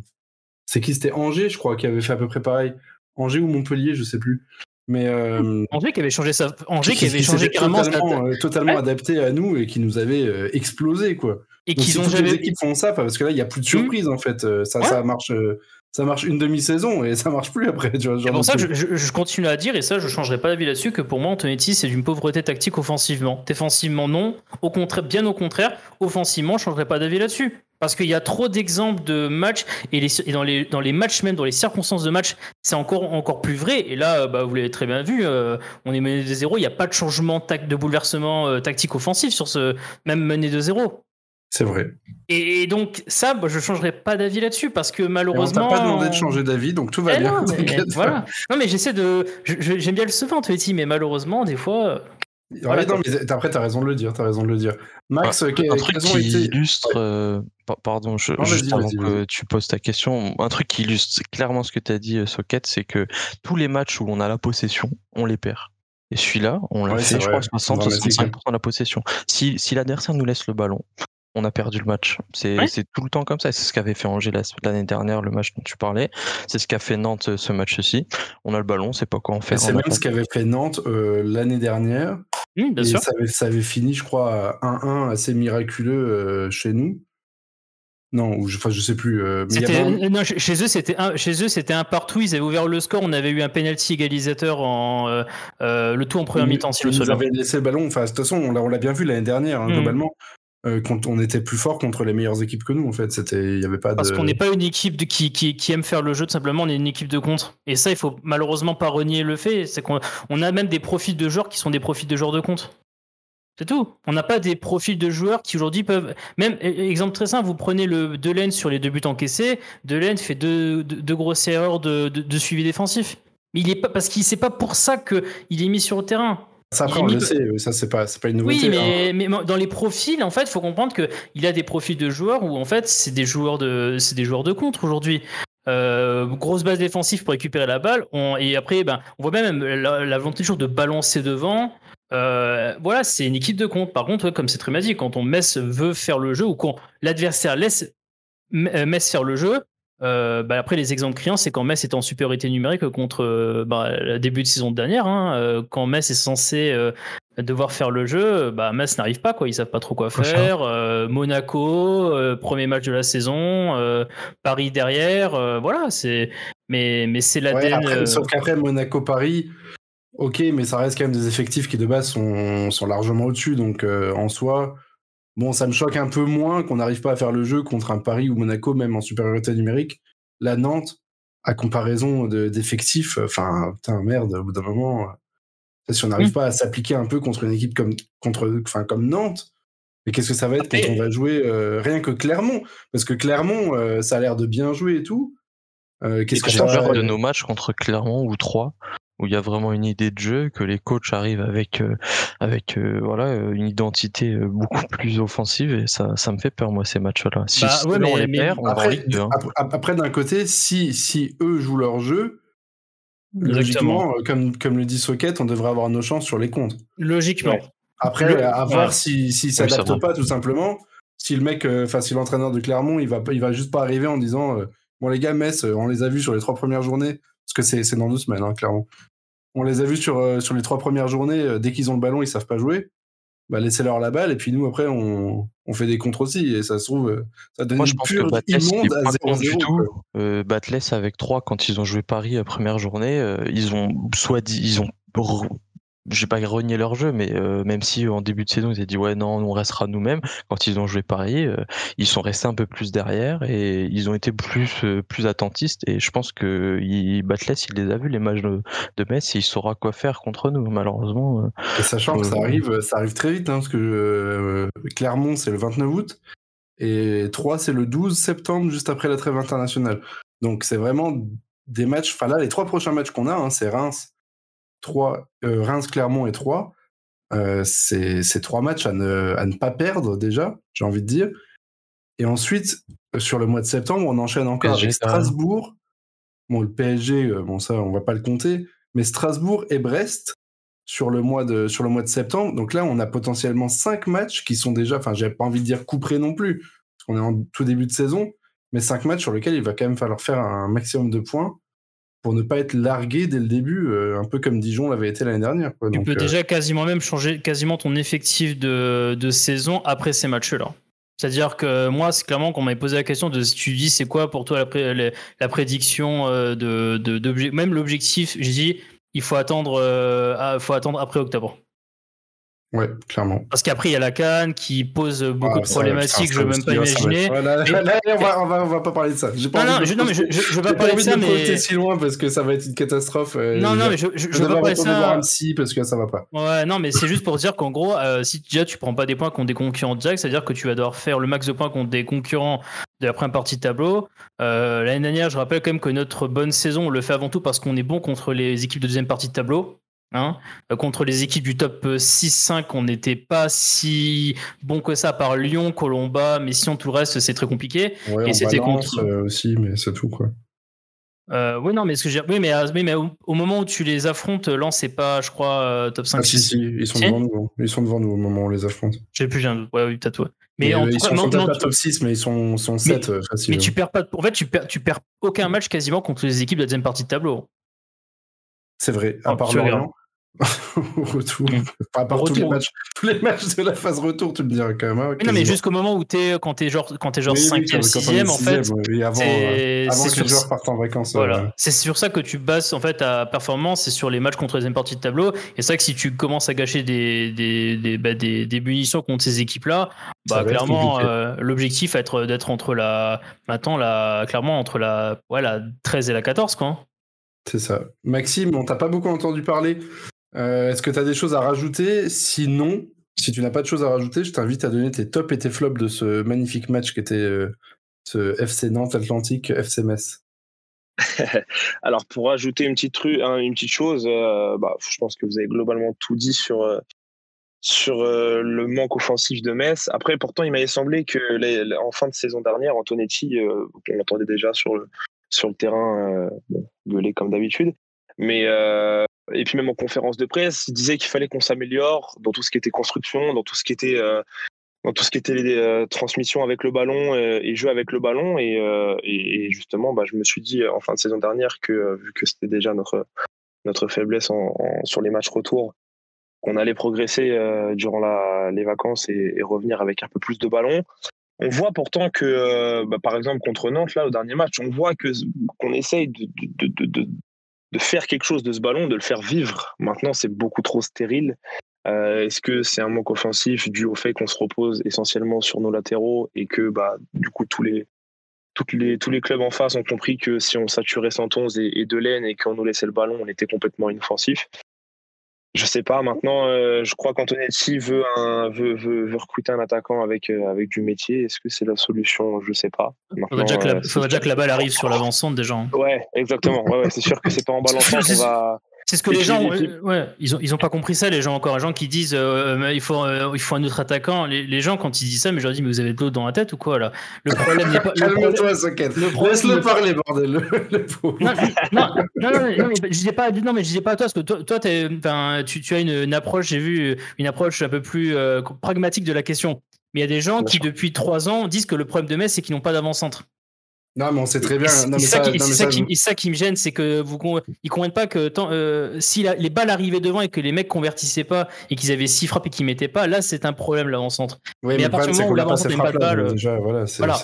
[SPEAKER 1] c'est qui? C'était Angers, je crois, qui avait fait à peu près pareil. Angers ou Montpellier, je sais plus. Mais euh,
[SPEAKER 4] Angers qui avait changé ça. Angers qui,
[SPEAKER 1] qui-
[SPEAKER 4] avait changé carrément.
[SPEAKER 1] totalement,
[SPEAKER 4] sa-
[SPEAKER 1] euh, totalement
[SPEAKER 4] Ouais.
[SPEAKER 1] adapté à nous et qui nous avait euh, explosé quoi.
[SPEAKER 4] Et qu'ils
[SPEAKER 1] si
[SPEAKER 4] ont
[SPEAKER 1] toutes
[SPEAKER 4] jamais.
[SPEAKER 1] les équipes font ça, parce que là il y a plus de surprise en fait. Ça,
[SPEAKER 4] Ouais.
[SPEAKER 1] ça marche, ça marche une demi-saison et ça marche plus après. Tu vois, ce
[SPEAKER 4] C'est pour ça que je, continue à dire, et ça je changerai pas d'avis là-dessus, que pour moi Antonetti c'est d'une pauvreté tactique offensivement. Défensivement non, au contraire, bien au contraire, offensivement je changerai pas d'avis là-dessus. Parce qu'il y a trop d'exemples de matchs, et, les- et dans, les, dans les matchs même, dans les circonstances de match, c'est encore, encore plus vrai. Et là, bah, vous l'avez très bien vu, euh, on est mené de zéro, il n'y a pas de changement de bouleversement euh, tactique offensif sur ce même mené de zéro.
[SPEAKER 1] C'est vrai.
[SPEAKER 4] Et, et donc ça, bah, je changerai pas d'avis là-dessus, parce que
[SPEAKER 1] Et on
[SPEAKER 4] malheureusement...
[SPEAKER 1] t'a pas demandé de changer d'avis, donc tout va
[SPEAKER 4] Eh
[SPEAKER 1] bien.
[SPEAKER 4] non, mais- voilà. Non, mais j'essaie de. J'aime bien le sevant, Toetti, mais malheureusement, des fois.
[SPEAKER 1] Ouais,
[SPEAKER 4] Voilà,
[SPEAKER 1] non, mais après, t'as raison de le dire. T'as raison de le dire. Max,
[SPEAKER 2] un truc qui
[SPEAKER 1] été.
[SPEAKER 2] illustre, euh, pa- pardon, je-
[SPEAKER 1] Non,
[SPEAKER 2] juste avant que tu poses ta question, un truc qui illustre clairement ce que tu as dit, euh, Socket, c'est que tous les matchs où on a la possession, on les perd. Et celui-là, on l'a
[SPEAKER 1] Ouais,
[SPEAKER 2] fait,
[SPEAKER 1] c'est
[SPEAKER 2] je
[SPEAKER 1] vrai.
[SPEAKER 2] crois, 60
[SPEAKER 1] Dramatique,
[SPEAKER 2] 65% de la possession. Si, si l'adversaire nous laisse le ballon, on a perdu le match. C'est
[SPEAKER 4] Ouais.
[SPEAKER 2] tout le temps comme ça. C'est ce qu'avait fait Angers la- l'année dernière, le match dont tu parlais. C'est ce qu'a fait Nantes euh, ce match-ci. On a le ballon, c'est pas quoi en faire.
[SPEAKER 1] C'est même ce qu'avait fait Nantes euh, l'année dernière.
[SPEAKER 4] Bien
[SPEAKER 1] et
[SPEAKER 4] sûr.
[SPEAKER 1] ça avait, ça avait fini, je crois, à 1-1 assez miraculeux euh, chez nous. Non, ou je, enfin, je sais plus. euh, mais
[SPEAKER 4] non, chez eux, c'était un, chez eux, c'était un partout. Ils avaient ouvert le score. On avait eu un penalty égalisateur en euh, le tout en première mi-temps, si
[SPEAKER 1] ils avaient laissé le ballon. Enfin, de toute façon, on l'a, bien vu l'année dernière, hein,
[SPEAKER 4] Mhm.
[SPEAKER 1] globalement. Euh, quand on était plus fort contre les meilleures équipes que nous, en fait. C'était, il y avait pas
[SPEAKER 4] Parce qu'on n'est pas une équipe de, qui, qui, qui aime faire le jeu, tout simplement, on est une équipe de contre. Et ça, il faut malheureusement pas renier le fait. C'est qu'on on a même des profils de joueurs qui sont des profils de joueurs de contre. C'est tout. On n'a pas des profils de joueurs qui aujourd'hui peuvent. Même e- exemple très simple, vous prenez le Delaine sur les deux buts encaissés. Delaine fait deux, deux, deux grosses erreurs de, de, de suivi défensif. Mais il est pas parce qu'il c'est pas pour ça que il est mis sur le terrain.
[SPEAKER 1] Ça, après, on le sait. Ça, c'est pas, pas une nouveauté.
[SPEAKER 4] Oui,
[SPEAKER 1] hein.
[SPEAKER 4] mais, mais dans les profils, en fait, il faut comprendre que il y a des profils de joueurs où en fait c'est des joueurs de des joueurs de contre aujourd'hui. Euh, grosse base défensive pour récupérer la balle. On- et après, ben, on voit même la, la volonté toujours de balancer devant. Euh, voilà, c'est une équipe de contre. Par contre, comme c'est très dit, quand on Metz veut faire le jeu ou quand l'adversaire laisse euh, Metz faire le jeu, euh, bah, après les exemples criants, c'est quand Metz est en supériorité numérique contre euh, bah, le début de saison dernière. hein, euh, quand Metz est censé euh, devoir faire le jeu, bah, Metz n'arrive pas, quoi. Ils savent pas trop quoi faire. Euh, Monaco, euh, premier match de la saison, euh, Paris derrière, euh, voilà. C'est mais mais c'est
[SPEAKER 1] Ouais,
[SPEAKER 4] l'ADN. euh,
[SPEAKER 1] Sauf qu'après, Monaco-Paris, ok, mais ça reste quand même des effectifs qui de base sont, sont largement au-dessus. Donc euh, en soi, bon, ça me choque un peu moins qu'on n'arrive pas à faire le jeu contre un Paris ou Monaco, même en supériorité numérique. La Nantes, à comparaison de- d'effectifs, enfin, putain, merde, au bout d'un moment, euh, si on n'arrive
[SPEAKER 4] Mm.
[SPEAKER 1] pas à s'appliquer un peu contre une équipe comme, contre, enfin, comme Nantes, mais qu'est-ce que ça va être
[SPEAKER 4] Après-
[SPEAKER 1] quand on va jouer euh, rien que Clermont? Parce que Clermont, euh, ça a l'air de bien jouer et tout. Euh, qu'est-ce que ça va-
[SPEAKER 2] de nos matchs contre Clermont ou Troyes où il y a vraiment une idée de jeu, que les coachs arrivent avec euh, avec euh, voilà euh, une identité beaucoup plus offensive et ça ça me fait peur moi ces matchs-là. Si,
[SPEAKER 4] Bah,
[SPEAKER 2] si
[SPEAKER 4] ouais,
[SPEAKER 2] on
[SPEAKER 4] mais-
[SPEAKER 2] les
[SPEAKER 4] mais-
[SPEAKER 2] perd, on va en
[SPEAKER 1] Après,
[SPEAKER 2] Ligue 2, hein.
[SPEAKER 1] ap- après, d'un côté, si, si eux jouent leur jeu,
[SPEAKER 4] Exactement.
[SPEAKER 1] logiquement, comme, comme le dit Socket, on devrait avoir nos chances sur les comptes.
[SPEAKER 4] Logiquement.
[SPEAKER 3] Ouais.
[SPEAKER 1] Après,
[SPEAKER 4] Le-
[SPEAKER 1] à voir s'il si,
[SPEAKER 2] Oui, ça
[SPEAKER 1] s'adapte
[SPEAKER 2] va.
[SPEAKER 1] pas, tout simplement. Si le mec, euh, enfin, si l'entraîneur de Clermont, il va, pas- il va juste pas arriver en disant euh, Bon, les gars, Metz, on les a vus sur les trois premières journées, parce que c'est dans deux semaines, hein, Clermont. On les a vus sur, euh, sur les trois premières journées, euh, dès qu'ils ont le ballon, ils savent pas jouer. Bah, laissez-leur la balle, et puis nous, après, on, on fait des contres aussi, et ça se trouve, euh, ça donne
[SPEAKER 2] Moi, je pense que
[SPEAKER 1] immonde à
[SPEAKER 2] pas contre
[SPEAKER 1] 0-0.
[SPEAKER 2] du
[SPEAKER 1] quoi.
[SPEAKER 2] tout. Euh, Batles avec 3 quand ils ont joué Paris la première journée, euh, ils ont soit dit, ils ont, re- j'ai pas renié leur jeu, mais euh, même si en début de saison ils ont dit ouais non, on restera nous-mêmes. Quand ils ont joué Paris, euh, ils sont restés un peu plus derrière et ils ont été plus euh, plus attentistes. Et je pense que il, il les a vus les matchs de, de Metz, et il saura quoi faire contre nous. Malheureusement,
[SPEAKER 1] Et sachant que ça arrive, ça arrive très vite, hein, parce que Clermont, c'est le 29 août, et 3, c'est le 12 septembre, juste après la trêve internationale. Donc c'est vraiment des matchs, enfin là, les trois prochains matchs qu'on a, hein, c'est Reims, 3, euh, Reims, Clermont et 3. Euh, c'est trois matchs à ne, à ne pas perdre déjà, j'ai envie de dire. Et ensuite, euh, sur le mois de septembre, on enchaîne encore
[SPEAKER 2] PSG,
[SPEAKER 1] avec. Strasbourg. Bon, le PSG, bon ça, on va pas le compter, mais Strasbourg et Brest sur le mois de sur le mois de septembre. Donc là, on a potentiellement cinq matchs qui sont déjà, enfin, j'ai pas envie de dire couperés non plus, parce qu'on est en tout début de saison, mais cinq matchs sur lesquels il va quand même falloir faire un maximum de points. Pour ne pas être largué dès le début, euh, un peu comme Dijon l'avait été l'année dernière. Quoi.
[SPEAKER 4] Tu peux
[SPEAKER 1] euh,
[SPEAKER 4] déjà quasiment même changer quasiment ton effectif de, de saison après ces matchs-là. C'est-à-dire que moi, c'est clairement qu'on m'avait posé la question de si tu dis c'est quoi pour toi la, pré- la- la prédiction euh, de, même l'objectif. J'ai dit il faut attendre, euh, faut attendre après octobre.
[SPEAKER 1] Ouais, clairement.
[SPEAKER 4] Parce qu'après il y a la Cannes qui pose beaucoup
[SPEAKER 1] Ah,
[SPEAKER 4] de
[SPEAKER 1] ça,
[SPEAKER 4] problématiques. je veux
[SPEAKER 1] ça
[SPEAKER 4] même pas
[SPEAKER 1] ça va
[SPEAKER 4] imaginer.
[SPEAKER 1] Voilà, là, on, va, on, va, on va pas parler de ça. Pas
[SPEAKER 4] Non,
[SPEAKER 1] envie
[SPEAKER 4] non,
[SPEAKER 1] de
[SPEAKER 4] je,
[SPEAKER 1] me
[SPEAKER 4] non, mais je, je veux pas parler de ça, mais
[SPEAKER 1] si loin parce que ça va être une catastrophe. euh,
[SPEAKER 4] non, non, mais je,
[SPEAKER 1] vais
[SPEAKER 4] veux pas parler de
[SPEAKER 1] retourner voir
[SPEAKER 4] ça.
[SPEAKER 1] un psy parce que ça va pas.
[SPEAKER 4] Ouais, non, mais c'est juste pour dire qu'en gros, euh, si déjà tu prends pas des points contre des concurrents directs, c'est-à-dire que tu vas devoir faire le max de points contre des concurrents de la première partie de tableau. Euh, L'année dernière, je rappelle quand même que notre bonne saison, on le fait avant tout parce qu'on est bon contre les équipes de deuxième partie de tableau. Hein. Euh, contre les équipes du top 6-5, on n'était pas si bon que ça par Lyon, Colomba, mais sinon tout le reste, c'est très compliqué.
[SPEAKER 1] Ouais,
[SPEAKER 4] Et c'était contre-
[SPEAKER 1] euh, aussi, mais c'est tout quoi.
[SPEAKER 4] Euh, oui, non, mais ce que j'ai. Oui, mais, oui, mais au, au moment où tu les affrontes, Lens, c'est pas, je crois, euh, top 5
[SPEAKER 1] Ah, si, si, ils sont devant nous. Ils sont devant nous au moment où on les affronte.
[SPEAKER 4] J'ai plus, j'ai un doute. Ouais, oui, peut-être, ouais. Mais
[SPEAKER 1] Mais,
[SPEAKER 4] en
[SPEAKER 1] euh,
[SPEAKER 4] tout
[SPEAKER 1] ils
[SPEAKER 4] cas,
[SPEAKER 1] sont
[SPEAKER 4] non,
[SPEAKER 1] peut-être
[SPEAKER 4] non,
[SPEAKER 1] pas
[SPEAKER 4] tu-
[SPEAKER 1] top 6, mais ils sont, sont 7 euh, facile.
[SPEAKER 4] Mais tu perds pas. En fait, tu perds, tu perds aucun match quasiment contre les équipes de la deuxième partie de tableau.
[SPEAKER 1] C'est vrai, à
[SPEAKER 4] Oh,
[SPEAKER 1] part. Lorient. au retour.
[SPEAKER 4] Mm.
[SPEAKER 1] Enfin, à part
[SPEAKER 4] Au
[SPEAKER 1] tous les,
[SPEAKER 4] retour.
[SPEAKER 1] matchs, tous les matchs de la phase retour, tu me dirais quand même. hein,
[SPEAKER 4] Mais non, mais jusqu'au moment où t'es, quand t'es genre, quand t'es genre
[SPEAKER 1] Oui, oui,
[SPEAKER 4] 5e,
[SPEAKER 1] quand- quand on est
[SPEAKER 4] 6e, en fait.
[SPEAKER 1] sixième, oui, avant, euh, que
[SPEAKER 4] sur-
[SPEAKER 1] les joueurs partent en vacances.
[SPEAKER 4] Voilà, c'est sur ça que tu bases en fait ta performance, c'est sur les matchs contre la deuxième partie de tableau. Et c'est vrai que si tu commences à gâcher des, des, des, bah, des, des munitions contre ces équipes-là,
[SPEAKER 1] Ça
[SPEAKER 4] bah, clairement, euh, l'objectif va être d'être entre la. Maintenant, la, clairement, entre la, ouais, la 13 et la 14, quoi.
[SPEAKER 1] C'est ça. Maxime, on t'a pas beaucoup entendu parler. Euh, Est-ce que tu as des choses à rajouter? Sinon, si tu n'as pas de choses à rajouter, je t'invite à donner tes tops et tes flops de ce magnifique match qui était euh, ce FC Nantes Atlantique FC Metz.
[SPEAKER 3] Alors pour ajouter une petite, une chose, euh, bah, je pense que vous avez globalement tout dit sur, le manque offensif de Metz. Après, pourtant, il m'avait semblé que en fin de saison dernière, Antonetti, on l'entendait déjà sur le, sur le terrain gueuler comme d'habitude. Mais euh, et puis même en conférence de presse, il disait qu'il fallait qu'on s'améliore dans tout ce qui était construction, dans tout ce qui était euh, dans tout ce qui était les euh, transmissions avec le ballon et jeu avec le ballon. Et, justement, bah, je me suis dit en fin de saison dernière que vu que c'était déjà notre notre faiblesse sur les matchs retour, qu'on allait progresser durant la, les vacances et, et revenir avec un peu plus de ballon. On voit pourtant que, euh, bah, par exemple, contre Nantes, là, au dernier match, on voit que qu'on essaye de, de, de, de, faire quelque chose de ce ballon, de le faire vivre. Maintenant, c'est beaucoup trop stérile. Euh, Est-ce que c'est un manque offensif dû au fait qu'on se repose essentiellement sur nos latéraux et que, bah, du coup, tous les, toutes les, tous les clubs en face ont compris que si on saturait 111 et, et Delaine et qu'on nous laissait le ballon, on était complètement inoffensif? Je sais pas. Maintenant, euh, je crois qu'Antonetti veut, un, veut, veut, veut recruter un attaquant avec, euh, avec du métier. Est-ce que c'est la solution? Je sais pas.
[SPEAKER 4] Faudrait
[SPEAKER 3] Maintenant,
[SPEAKER 4] déjà, que la,
[SPEAKER 3] euh,
[SPEAKER 4] faudrait déjà que la balle arrive sur l'avancante déjà. hein.
[SPEAKER 3] Ouais, exactement. Ouais, ouais, c'est sûr que c'est pas en balançant qu'on va.
[SPEAKER 4] C'est ce que les gens, euh, ouais, ils ont, ils ont pas compris ça, les gens encore, les gens qui disent, euh, il faut, euh, il faut un autre attaquant. Les, les gens quand ils disent ça, mais je leur dis, mais vous avez de l'eau dans la tête ou quoi là? Le problème n'est pas.
[SPEAKER 1] Calme-toi, Socket.
[SPEAKER 4] le problème
[SPEAKER 1] Laisse-le parler, bordel. Le, le pauvre.
[SPEAKER 4] non, non, non, non, non, mais je disais pas, non, mais je disais pas à toi, parce que toi, toi tu, tu as une, une approche, j'ai vu une approche un peu plus euh, pragmatique de la question. Mais il y a des gens qui, depuis trois ans, disent que le problème de Metz, c'est qu'ils n'ont pas d'avant-centre.
[SPEAKER 1] Non, mais on sait très bien.
[SPEAKER 4] c'est- ça,
[SPEAKER 1] ça,
[SPEAKER 4] qui, ça
[SPEAKER 1] ça,
[SPEAKER 4] me gêne, c'est que vous ils comprennent pas que tant, euh, si la- les balles arrivaient devant et que les mecs convertissaient pas et qu'ils avaient six frappes et qu'ils mettaient pas, là c'est un problème l'avant-centre.
[SPEAKER 1] Oui,
[SPEAKER 4] mais
[SPEAKER 1] mais
[SPEAKER 4] à partir du moment où l'avant-centre n'aime pas de balle,
[SPEAKER 1] donc déjà, voilà, c'est
[SPEAKER 4] Voilà,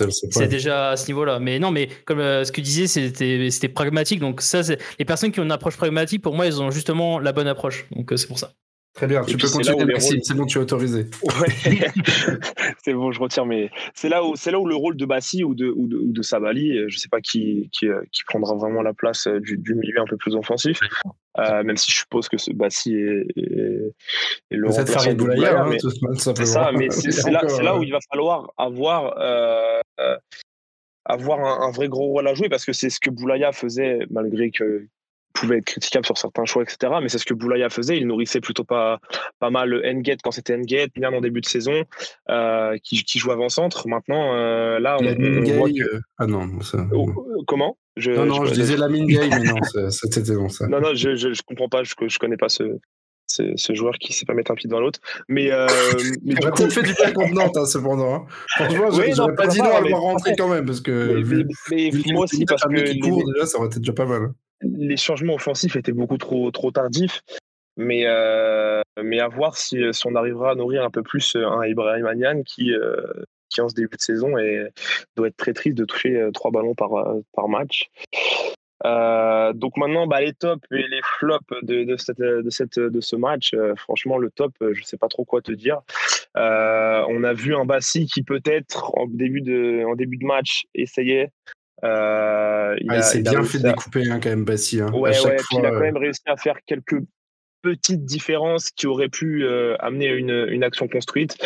[SPEAKER 4] déjà à ce niveau-là. Mais non, mais comme euh, ce que disais, c'était pragmatique. Donc ça, les personnes qui ont une approche pragmatique, pour moi, elles ont justement la bonne approche. Donc euh, c'est pour ça.
[SPEAKER 1] Très bien,
[SPEAKER 3] Et
[SPEAKER 1] tu peux continuer, Maxime, c'est bon, tu es autorisé.
[SPEAKER 3] Ouais. c'est bon, je retire. Mais c'est là où c'est là où le rôle de Bassi ou de ou de, ou de Sabali, je sais pas qui qui, qui prendra vraiment la place du, du milieu un peu plus offensif. Euh, même si je suppose que ce Bassi est, est, est le
[SPEAKER 1] Peut-être
[SPEAKER 3] remplaçant
[SPEAKER 1] Farid
[SPEAKER 3] de
[SPEAKER 1] Boulaya, hein,
[SPEAKER 3] C'est ça, mais c'est là, où il va falloir avoir, euh, euh, avoir un, un vrai gros rôle à jouer parce que c'est ce que Boulaya faisait, malgré que pouvait être critiquable sur certains choix, etc. Mais c'est ce que Boulaya faisait. Il nourrissait plutôt pas, pas mal Engate quand c'était Engate, bien en début de saison, euh, qui, qui joue avant-centre. Maintenant, euh, là, on, on voit que.
[SPEAKER 1] euh, Ah non, ça...
[SPEAKER 3] Oh, comment? Je,
[SPEAKER 1] Non, non, je,
[SPEAKER 3] je-
[SPEAKER 1] disais Lamine Gay, mais non, c'était bon ça.
[SPEAKER 3] non, non, je, je, je comprends pas, je, je connais pas ce, ce, ce joueur qui sait pas mettre un pied dans l'autre. Mais, euh, mais
[SPEAKER 1] Il
[SPEAKER 3] du coup,
[SPEAKER 1] fait du bien contre Nantes, hein, cependant. hein. Franchement,
[SPEAKER 3] Oui,
[SPEAKER 1] j'aurais
[SPEAKER 3] non,
[SPEAKER 1] pas dit non à le voir rentrer quand même, parce que
[SPEAKER 3] mais,
[SPEAKER 1] vu,
[SPEAKER 3] mais- mais
[SPEAKER 1] vu qu'il
[SPEAKER 3] moi aussi, parce que les-
[SPEAKER 1] court, déjà, ça aurait été déjà pas mal.
[SPEAKER 3] Les changements offensifs étaient beaucoup trop, trop tardifs. Mais, mais à voir si, si, on arrivera à nourrir un peu plus un Ibrahim Agnan qui, qui, en ce début de saison, et doit être très triste de toucher trois ballons par, par match. Euh, donc maintenant, bah, les tops et les flops de, de, cette, de, cette, de ce match, euh, franchement, le top, euh, je ne sais pas trop quoi te dire. on a vu un Bassi qui peut-être en début de, en début de match essayait.
[SPEAKER 1] Ah, il, s'est bien fait découper hein, quand même Bassi. Hein.
[SPEAKER 3] Ouais, ouais, il a quand même réussi à faire quelques petites différences qui auraient pu amener une, une action construite.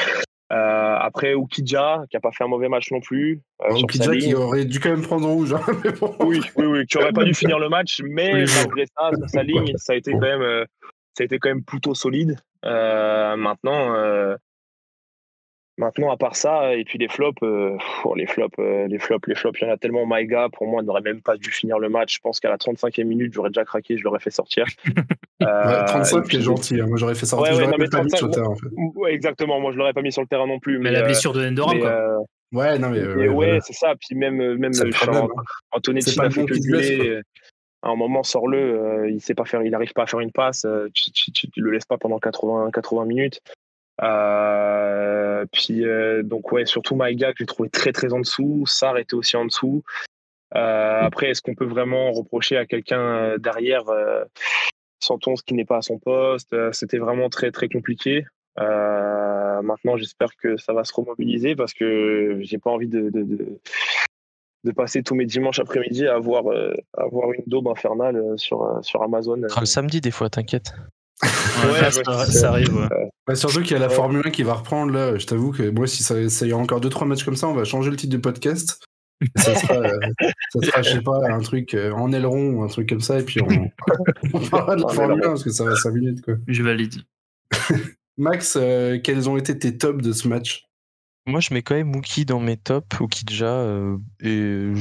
[SPEAKER 3] Euh, après, Oukidja, qui a pas fait un mauvais match non plus.
[SPEAKER 1] Euh, Oukidja qui aurait dû quand même prendre en rouge. Hein,
[SPEAKER 3] oui, oui, oui, qui aurait pas dû finir le match, mais malgré ça, sa ligne, ça a été quand même, euh, ça a été quand même plutôt solide. Euh, maintenant, Maintenant, à part ça, et puis les flops, euh, les flops, euh, les flops, les flops, il y en a tellement. Maïga, pour moi, n'aurait même pas dû finir le match. Je pense qu'à la 35e minute, j'aurais déjà craqué, je l'aurais fait sortir.
[SPEAKER 1] Euh, 35, qui est gentil. Hein. Moi, j'aurais fait sortir. Ouais, ouais, non, pas mis sur le terrain.
[SPEAKER 3] exactement. Moi, je l'aurais pas mis sur le terrain non plus.
[SPEAKER 4] Mais, la blessure de Endoram, quoi.
[SPEAKER 1] Euh, ouais, non, mais.
[SPEAKER 3] ouais, c'est ça. Puis même, même hein. Antonetti n'a fait que gueuler. À un moment, sors-le. il sait pas faire, il n'arrive pas à faire une passe. tu, tu, tu, le laisses pas pendant 80, 80 minutes. Euh, puis euh, donc ouais, surtout Maïga que j'ai trouvé très très en dessous. Sar était aussi en dessous. Euh, après, est-ce qu'on peut vraiment reprocher à quelqu'un derrière Santons qui n'est pas à son poste? C'était vraiment très très compliqué. maintenant, j'espère que ça va se remobiliser parce que j'ai pas envie de, de, de, passer tous mes dimanches après-midi à avoir, à avoir une daube infernale sur, sur Amazon.
[SPEAKER 2] le samedi, des fois, t'inquiète.
[SPEAKER 4] Ouais, ça, arrive.
[SPEAKER 1] Ouais. surtout qu'il y a la Formule 1 qui va reprendre là. Je t'avoue que moi, si ça, ça y a encore 2-3 matchs comme ça, on va changer le titre du podcast. ça sera, euh, ça sera, je sais pas, un truc euh, en aileron ou un truc comme ça, et puis on, on parlera de la Formule 1 parce que ça va 5 minutes. Quoi.
[SPEAKER 4] Je valide.
[SPEAKER 1] Max, euh, quels ont été tes tops de ce match?
[SPEAKER 2] Moi, je mets quand même Mookie dans mes tops, Mookie déjà, et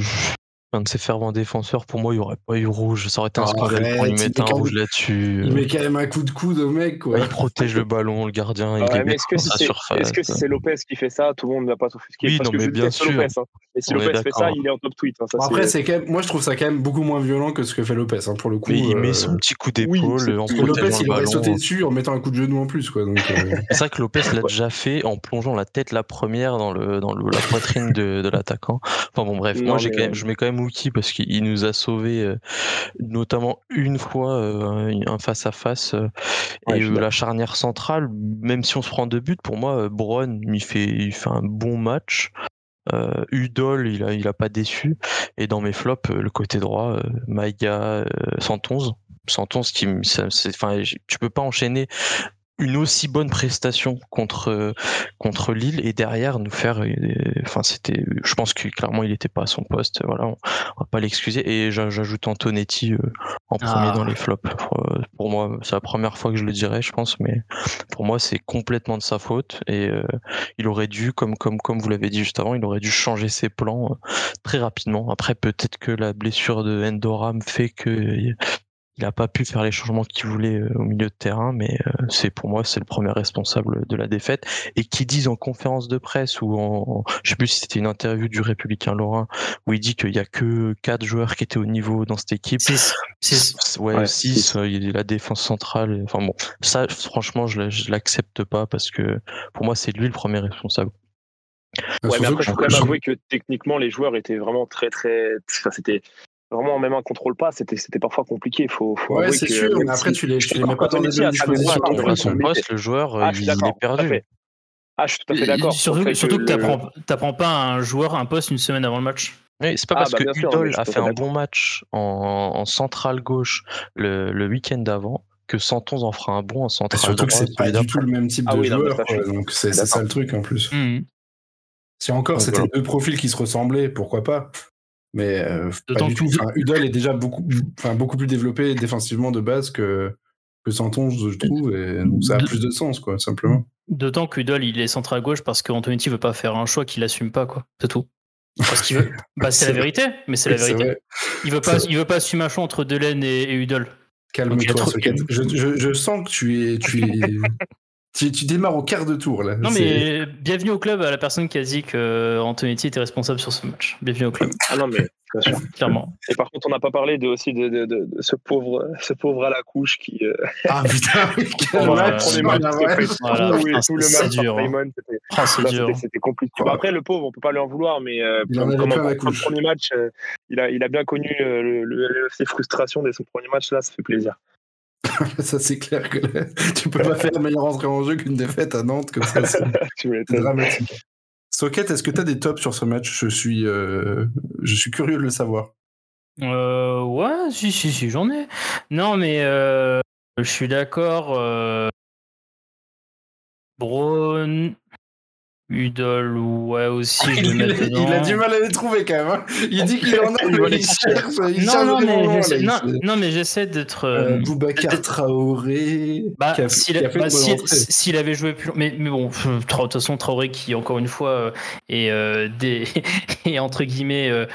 [SPEAKER 2] un de ses fervents défenseurs, pour moi, il n'y aurait pas eu rouge. Ça aurait été un scandale pour lui mettre un rouge là-dessus.
[SPEAKER 1] Il met quand même un coup de coude au mec. Quoi.
[SPEAKER 2] Il protège le ballon, le gardien. il est
[SPEAKER 3] est-ce que, si est-ce que c'est Lopez qui fait ça, tout le monde ne va pas s'offusquer
[SPEAKER 2] Oui, non, mais bien sûr.
[SPEAKER 3] Lopez, hein. Et si Lopez fait ça, il est en top tweet. Hein. Ça,
[SPEAKER 1] Après, c'est quand même, moi, je trouve ça quand même beaucoup moins violent que ce que fait Lopez, hein, pour le coup.
[SPEAKER 2] Mais il met son petit coup d'épaule oui, en protégeant
[SPEAKER 1] Lopez, il
[SPEAKER 2] aurait
[SPEAKER 1] sauté dessus en mettant un coup de genou en plus.
[SPEAKER 2] Euh... C'est vrai que Lopez l'a déjà fait en plongeant la tête la première dans, le, dans le, la poitrine de, de l'attaquant. Enfin bon, bref, moi, je mets quand même Wookie parce qu'il il nous a sauvé euh, notamment une fois euh, un face à face et euh, la charnière centrale même si on se prend deux buts pour moi Brown il fait il fait un bon match Udol, il a, il a pas déçu. Et dans mes flops, le côté droit, Maïga, 111. 111 qui, enfin, tu peux pas enchaîner une aussi bonne prestation contre contre Lille et derrière nous faire enfin c'était je pense que clairement il n'était pas à son poste voilà on, va pas l'excuser. Et j'ajoute Antonetti euh, en premier dans ah. les flops. Pour, moi c'est la première fois que je le dirais je pense mais pour moi c'est complètement de sa faute. Et euh, il aurait dû comme comme comme vous l'avez dit juste avant il aurait dû changer ses plans euh, très rapidement. Après peut-être que la blessure de Endoram fait que il n'a pas pu faire les changements qu'il voulait euh, au milieu de terrain, mais euh, c'est pour moi c'est le premier responsable de la défaite. Et qui disent en conférence de presse ou en, je sais plus si c'était une interview du Républicain Lorrain où il dit qu'il y a que quatre joueurs qui étaient au niveau dans cette équipe.
[SPEAKER 4] Six.
[SPEAKER 2] Ouais, six. Euh, il la défense centrale. Enfin bon, ça franchement je l'accepte pas parce que pour moi c'est lui le premier responsable.
[SPEAKER 3] Ouais, mais après, je faut quand même avouer que techniquement, les joueurs étaient vraiment très, très. Enfin, c'était vraiment même un contrôle pas, c'était c'était parfois compliqué. Faut, faut
[SPEAKER 1] ouais, c'est sûr. Mais après, tu les, tu les mets pas dans les mêmes dispositions.
[SPEAKER 2] À son poste, le joueur, ah, il, est perdu.
[SPEAKER 3] Ah, je suis tout à fait d'accord.
[SPEAKER 4] Surtout, surtout que, tu n'apprends pas un joueur un poste une semaine avant le match.
[SPEAKER 2] Oui, c'est pas ah, parce bah, que Udol a fait un bon match en, en centrale gauche le, le week-end d'avant que Santons en fera un bon en centrale
[SPEAKER 1] Surtout que c'est pas du tout le même type ah de joueur. donc c'est ça le truc en plus. Mmh. Si encore c'était deux profils qui se ressemblaient, pourquoi pas? Mais euh, pas du tout. Est déjà beaucoup, enfin, beaucoup plus développé défensivement de base que, que Santon, je trouve, et donc ça a plus de sens, quoi, simplement.
[SPEAKER 4] D'autant qu'Udol, il est centre à gauche parce qu'Antonetti veut pas faire un choix qu'il assume pas, quoi. C'est tout. Parce qu'il veut. Bah, c'est la vérité, mais c'est la vérité. Il veut pas, il veut pas assumer un choix entre Delaine et, et Udol.
[SPEAKER 1] Calme-toi, je, je, je, sens que tu es, tu es, Tu, tu démarres au quart de tour là.
[SPEAKER 4] Non, mais bienvenue au club à la personne qui a dit que Antonetti était responsable sur ce match. Bienvenue au club,
[SPEAKER 3] Ah non, mais bien sûr.
[SPEAKER 4] clairement.
[SPEAKER 3] Et par contre, on n'a pas parlé de, aussi de, de, de, de ce, pauvre, ce pauvre à la couche qui. euh,
[SPEAKER 1] Ah putain, quel match,
[SPEAKER 4] c'est dur, hein.
[SPEAKER 3] Raymond, c'était-
[SPEAKER 4] c'est
[SPEAKER 3] là,
[SPEAKER 4] dur.
[SPEAKER 3] c'était- c'était compliqué. Bah, après, le pauvre, on peut pas lui en vouloir, mais euh,
[SPEAKER 1] Il en
[SPEAKER 3] comme comme premier match, euh, il, a, il a bien connu euh, le, le, le- ses frustrations dès son premier match. Là, ça fait plaisir.
[SPEAKER 1] Ça c'est clair que là, tu peux pas faire meilleure entrée en jeu qu'une défaite à Nantes comme ça. C'est dramatique. Socket, est-ce que tu as des tops sur ce match? Je suis, euh, je suis curieux de le savoir.
[SPEAKER 4] Euh, ouais, si, si, si, j'en ai. Non, mais euh, je suis d'accord. Euh, Braun, Udol, ouais, aussi, je
[SPEAKER 1] Il, a du mal à les trouver quand même. hein. Il dit qu'il en a, mais il cherche. Il
[SPEAKER 4] Non,
[SPEAKER 1] cherche
[SPEAKER 4] non,
[SPEAKER 1] vraiment
[SPEAKER 4] mais j'essaie-
[SPEAKER 1] là,
[SPEAKER 4] non,
[SPEAKER 1] il-
[SPEAKER 4] non, mais j'essaie d'être.
[SPEAKER 1] Euh,
[SPEAKER 4] euh,
[SPEAKER 1] Boubacar Traoré.
[SPEAKER 4] Bah, s'il
[SPEAKER 1] une
[SPEAKER 4] bah, s'il avait joué plus long- mais, mais bon, de toute façon, Traoré qui, encore une fois, euh, est, euh, des, est entre guillemets euh,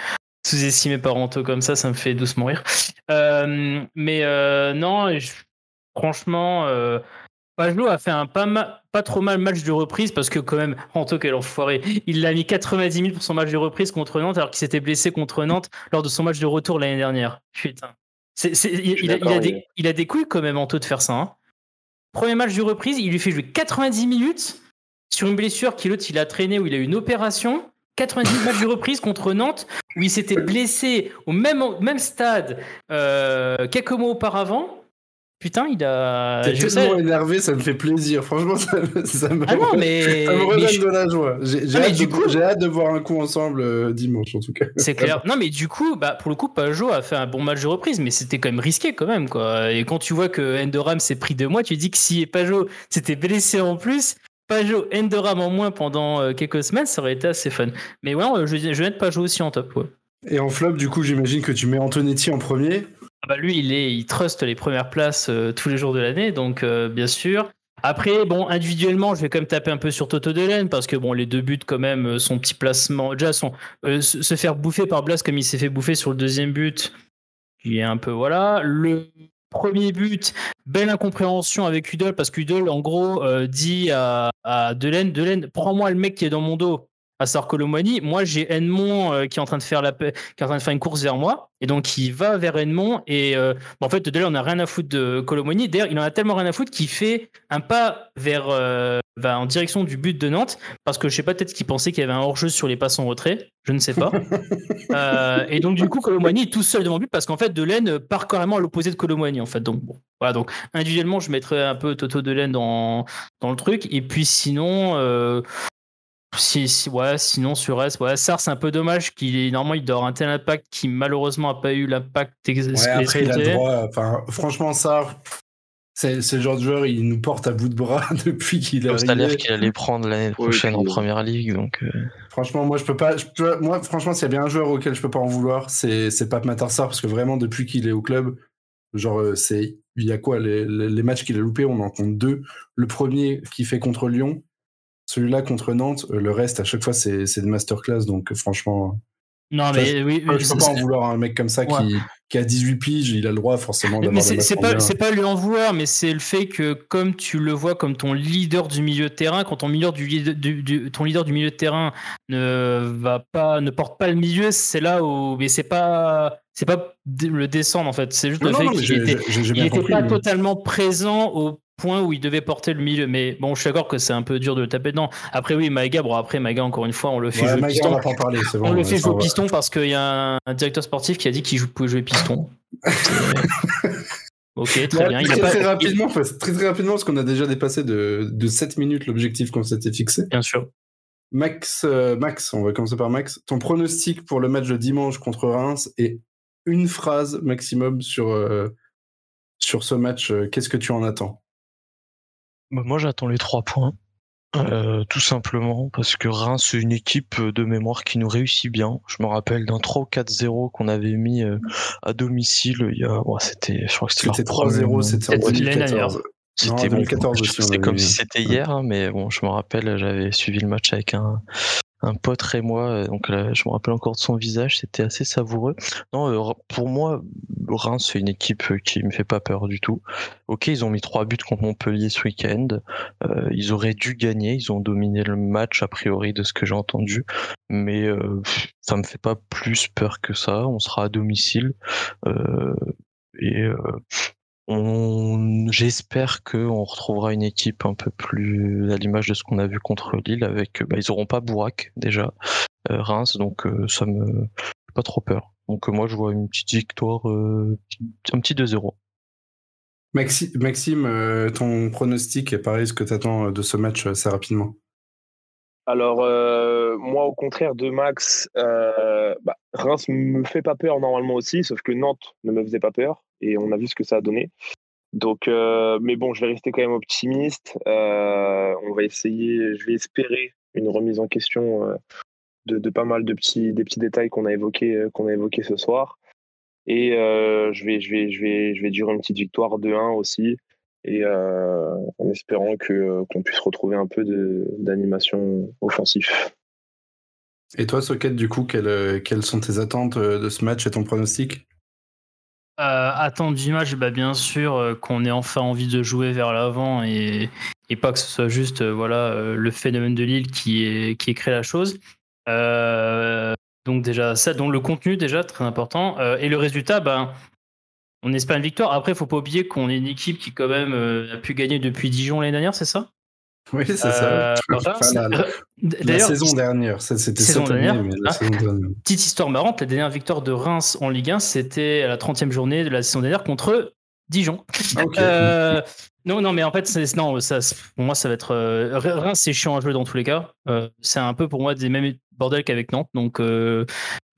[SPEAKER 4] sous-estimé par Anto comme ça, ça me fait doucement rire. Euh, mais euh, non, je- franchement, euh, Pajot a fait un pas, ma- pas trop mal match de reprise parce que quand même, Anto, quel enfoiré, il l'a mis 90 000 pour son match de reprise contre Nantes alors qu'il s'était blessé contre Nantes lors de son match de retour l'année dernière. Putain. Il, a, il a
[SPEAKER 3] d'accord,
[SPEAKER 4] des,
[SPEAKER 3] oui.
[SPEAKER 4] il a des couilles quand même, Anto, de faire ça. hein. Premier match de reprise, il lui fait jouer 90 minutes sur une blessure qui l'autre il a traîné où il a eu une opération. 90 matchs de reprise contre Nantes où il s'était blessé au même, stade euh, quelques mois auparavant. Putain, il a.
[SPEAKER 1] T'es
[SPEAKER 4] sais-
[SPEAKER 1] tellement énervé, ça me fait plaisir. Franchement, ça, me- ça me,
[SPEAKER 4] Ah non, mais.
[SPEAKER 1] ça me redonne
[SPEAKER 4] je-
[SPEAKER 1] de la joie. J'ai
[SPEAKER 4] Ah,
[SPEAKER 1] hâte, de-
[SPEAKER 4] coup-
[SPEAKER 1] hâte de voir un coup ensemble euh, dimanche, en tout cas.
[SPEAKER 4] C'est clair. Non, mais du coup, bah, pour le coup, Pajot a fait un bon match de reprise, mais c'était quand même risqué quand même. Quoi. Et quand tu vois que Endoram s'est pris deux mois, tu dis que si Pajot s'était blessé en plus, Pajot, Endoram en moins pendant euh, quelques semaines, ça aurait été assez fun. Mais ouais, je, je vais mettre Pajot aussi en top. Ouais.
[SPEAKER 1] Et en flop, du coup, j'imagine que tu mets Antonetti en premier.
[SPEAKER 4] Ah bah lui, il, est, il trust les premières places euh, tous les jours de l'année, donc euh, bien sûr. Après, bon, individuellement, je vais quand même taper un peu sur Toto Delaine parce que bon, les deux buts quand même, euh, son petit placement, déjà, se faire bouffer par Blas comme il s'est fait bouffer sur le deuxième but, qui est un peu voilà. Le premier but, belle incompréhension avec Udol parce qu'Udol, en gros, dit à, à Delaine, Delaine, prends-moi le mec qui est dans mon dos. À savoir Colomani, moi j'ai Edmond euh, qui est en train de faire la pa- qui est en train de faire une course vers moi et donc il va vers Edmond et euh, bon, en fait Delaine on a rien à foutre de Colomani d'ailleurs il en a tellement rien à foutre qu'il fait un pas vers euh, bah, en direction du but de Nantes parce que je sais pas peut-être qu'il pensait qu'il y avait un hors-jeu sur les passes en retrait je ne sais pas. Et donc du coup Colomani est tout seul devant le but parce qu'en fait Delaine part carrément à l'opposé de Colomani en fait. Donc bon voilà. Donc individuellement je mettrais un peu Toto Delaine dans dans le truc. Et puis sinon si, si- ouais, sinon sur S, ouais, Sar, c'est un peu dommage qu'il est normalement il doit avoir un tel impact qui malheureusement a pas eu l'impact
[SPEAKER 1] Ouais, après, il a le
[SPEAKER 4] escompté.
[SPEAKER 1] droit. Enfin, franchement, ça, c'est le genre de joueur, il nous porte à bout de bras depuis qu'il est
[SPEAKER 2] Le salaire
[SPEAKER 1] arrivé.
[SPEAKER 2] qu'il allait prendre l'année prochaine en
[SPEAKER 3] puis-
[SPEAKER 2] première ligue. Donc, euh,
[SPEAKER 1] Franchement, moi, je peux pas. je peux- moi, franchement, s'il y a bien un joueur auquel je peux pas en vouloir, c'est c'est Pape Matarsar, parce que vraiment, depuis qu'il est au club, genre, euh, c'est. Il y a quoi les, les- les matchs qu'il a loupés, on en compte deux. Le premier qui fait contre Lyon, celui-là contre Nantes, euh, le reste, à chaque fois, c'est c'est de masterclass, donc euh, franchement.
[SPEAKER 4] Non,
[SPEAKER 1] Ça,
[SPEAKER 4] mais oui,
[SPEAKER 1] je
[SPEAKER 4] oui,
[SPEAKER 1] peux
[SPEAKER 4] c'est-
[SPEAKER 1] pas en vouloir à un mec comme ça
[SPEAKER 4] Ouais.
[SPEAKER 1] qui, qui a 18 piges, il a le droit forcément d'avoir des
[SPEAKER 4] c'est pas, pas lui en vouloir, mais c'est le fait que comme tu le vois comme ton leader du milieu de terrain, quand ton leader du, leader- du- du- ton leader du milieu de terrain ne va pas, ne porte pas le milieu, c'est là où, mais c'est pas, c'est pas le descendre en fait, c'est juste
[SPEAKER 1] Non,
[SPEAKER 4] le
[SPEAKER 1] non,
[SPEAKER 4] fait
[SPEAKER 1] non,
[SPEAKER 4] qu'il était, il
[SPEAKER 1] compris.
[SPEAKER 4] pas
[SPEAKER 1] mais-
[SPEAKER 4] totalement présent au point où il devait porter le milieu. Mais bon, je suis d'accord que c'est un peu dur de le taper dedans. Après, oui, Maïga, bon, après, Maïga, encore une fois, on le fait
[SPEAKER 1] Ouais,
[SPEAKER 4] jouer
[SPEAKER 1] Maïga,
[SPEAKER 4] piston.
[SPEAKER 1] on va pas en parler, c'est bon.
[SPEAKER 4] On le fait jouer piston parce qu'il y a un, un directeur sportif qui a dit qu'il pouvait jouer piston. Ok, très
[SPEAKER 1] Ouais,
[SPEAKER 4] bien. Il a
[SPEAKER 1] très,
[SPEAKER 4] pas-
[SPEAKER 1] très rapidement, parce, très, très rapidement, parce qu'on a déjà dépassé de, de 7 minutes l'objectif qu'on s'était fixé.
[SPEAKER 4] Bien sûr.
[SPEAKER 1] Max, euh, Max, on va commencer par Max. Ton pronostic pour le match de dimanche contre Reims et une phrase maximum sur, euh, sur ce match. euh, Qu'est-ce que tu en attends?
[SPEAKER 2] Bah, moi, j'attends les trois points. Euh, tout simplement parce que Reims, c'est une équipe euh, de mémoire qui nous réussit bien. Je me rappelle d'un 3 ou 4-0 qu'on avait mis euh, à domicile il y a. ouais, c'était, je crois que c'était leur
[SPEAKER 1] C'était
[SPEAKER 2] premier
[SPEAKER 1] 3-0,
[SPEAKER 2] match.
[SPEAKER 1] c'était en
[SPEAKER 4] C'était l'année
[SPEAKER 1] 2014.
[SPEAKER 4] dernière.
[SPEAKER 1] Non,
[SPEAKER 2] C'était
[SPEAKER 1] 2014
[SPEAKER 2] bon,
[SPEAKER 1] aussi, on
[SPEAKER 2] C'est
[SPEAKER 1] avait
[SPEAKER 2] comme si c'était hier, hein, mais bon, je me rappelle, j'avais suivi le match avec un, un pote rémois. Donc là, je me rappelle encore de son visage, c'était assez savoureux. Non, pour moi, Reims, c'est une équipe qui me fait pas peur du tout. Ok, ils ont mis trois buts contre Montpellier ce week-end. ils auraient dû gagner, ils ont dominé le match a priori de ce que j'ai entendu, mais ça me fait pas plus peur que ça. On sera à domicile et on, j'espère qu'on retrouvera une équipe un peu plus à l'image de ce qu'on a vu contre Lille avec, bah, ils auront pas Bourak déjà, euh, Reims, donc euh, ça me pas trop peur. Donc moi je vois une petite victoire, euh, un petit 2-0.
[SPEAKER 1] Maxime, ton pronostic est pareil, ce que tu attends de ce match assez rapidement?
[SPEAKER 3] Alors, moi, au contraire de Max, bah, Reims me fait pas peur normalement aussi, sauf que Nantes ne me faisait pas peur et on a vu ce que ça a donné. Donc, euh, mais bon, je vais rester quand même optimiste. Euh, on va essayer, je vais espérer une remise en question euh, de, pas mal de petits, des petits détails qu'on a évoqués, qu'on a évoqué ce soir. Et je vais, je vais, je vais, je vais dire une petite victoire de 1 aussi, et en espérant que qu'on puisse retrouver un peu d'animation offensive.
[SPEAKER 1] Et toi, Socket, du coup, quelles, quelles sont tes attentes de ce match et ton pronostic?
[SPEAKER 4] Euh, du match, bah, bien sûr euh, qu'on ait enfin envie de jouer vers l'avant et, pas que ce soit juste euh, voilà, euh, le phénomène de Lille qui est, qui créé la chose. donc déjà ça, donc le contenu déjà très important et le résultat, ben on espère une victoire. Après, il faut pas oublier qu'on est une équipe qui quand même a pu gagner depuis Dijon l'année dernière, c'est ça?
[SPEAKER 1] Oui, c'est ça. Euh, la, saison dernière, c'était année, mais la saison dernière.
[SPEAKER 4] Petite histoire marrante, la dernière victoire de Reims en Ligue 1, c'était à la 30e journée de la saison dernière contre Dijon. Ah, euh, non, non, mais en fait, non, ça, pour moi, ça va être. Euh, Reims, c'est chiant à jouer dans tous les cas. c'est un peu pour moi des mêmes bordels qu'avec Nantes. Donc,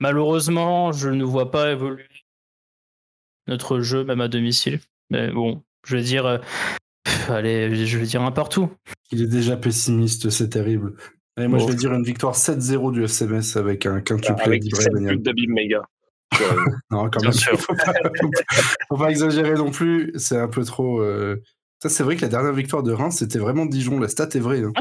[SPEAKER 4] malheureusement, je ne vois pas évoluer notre jeu, même à domicile. Mais bon, je veux dire, allez, je vais dire un partout.
[SPEAKER 1] Il est déjà pessimiste, c'est terrible. Allez, moi, je vais dire une victoire 7-0 du FCMS avec un quintuple
[SPEAKER 3] avec d'Abim Mega.
[SPEAKER 1] non, quand même. Faut pas, faut, pas, exagérer non plus. C'est un peu trop. Euh, ça, c'est vrai que la dernière victoire de Reims, c'était vraiment Dijon. La stat est vraie. Hein.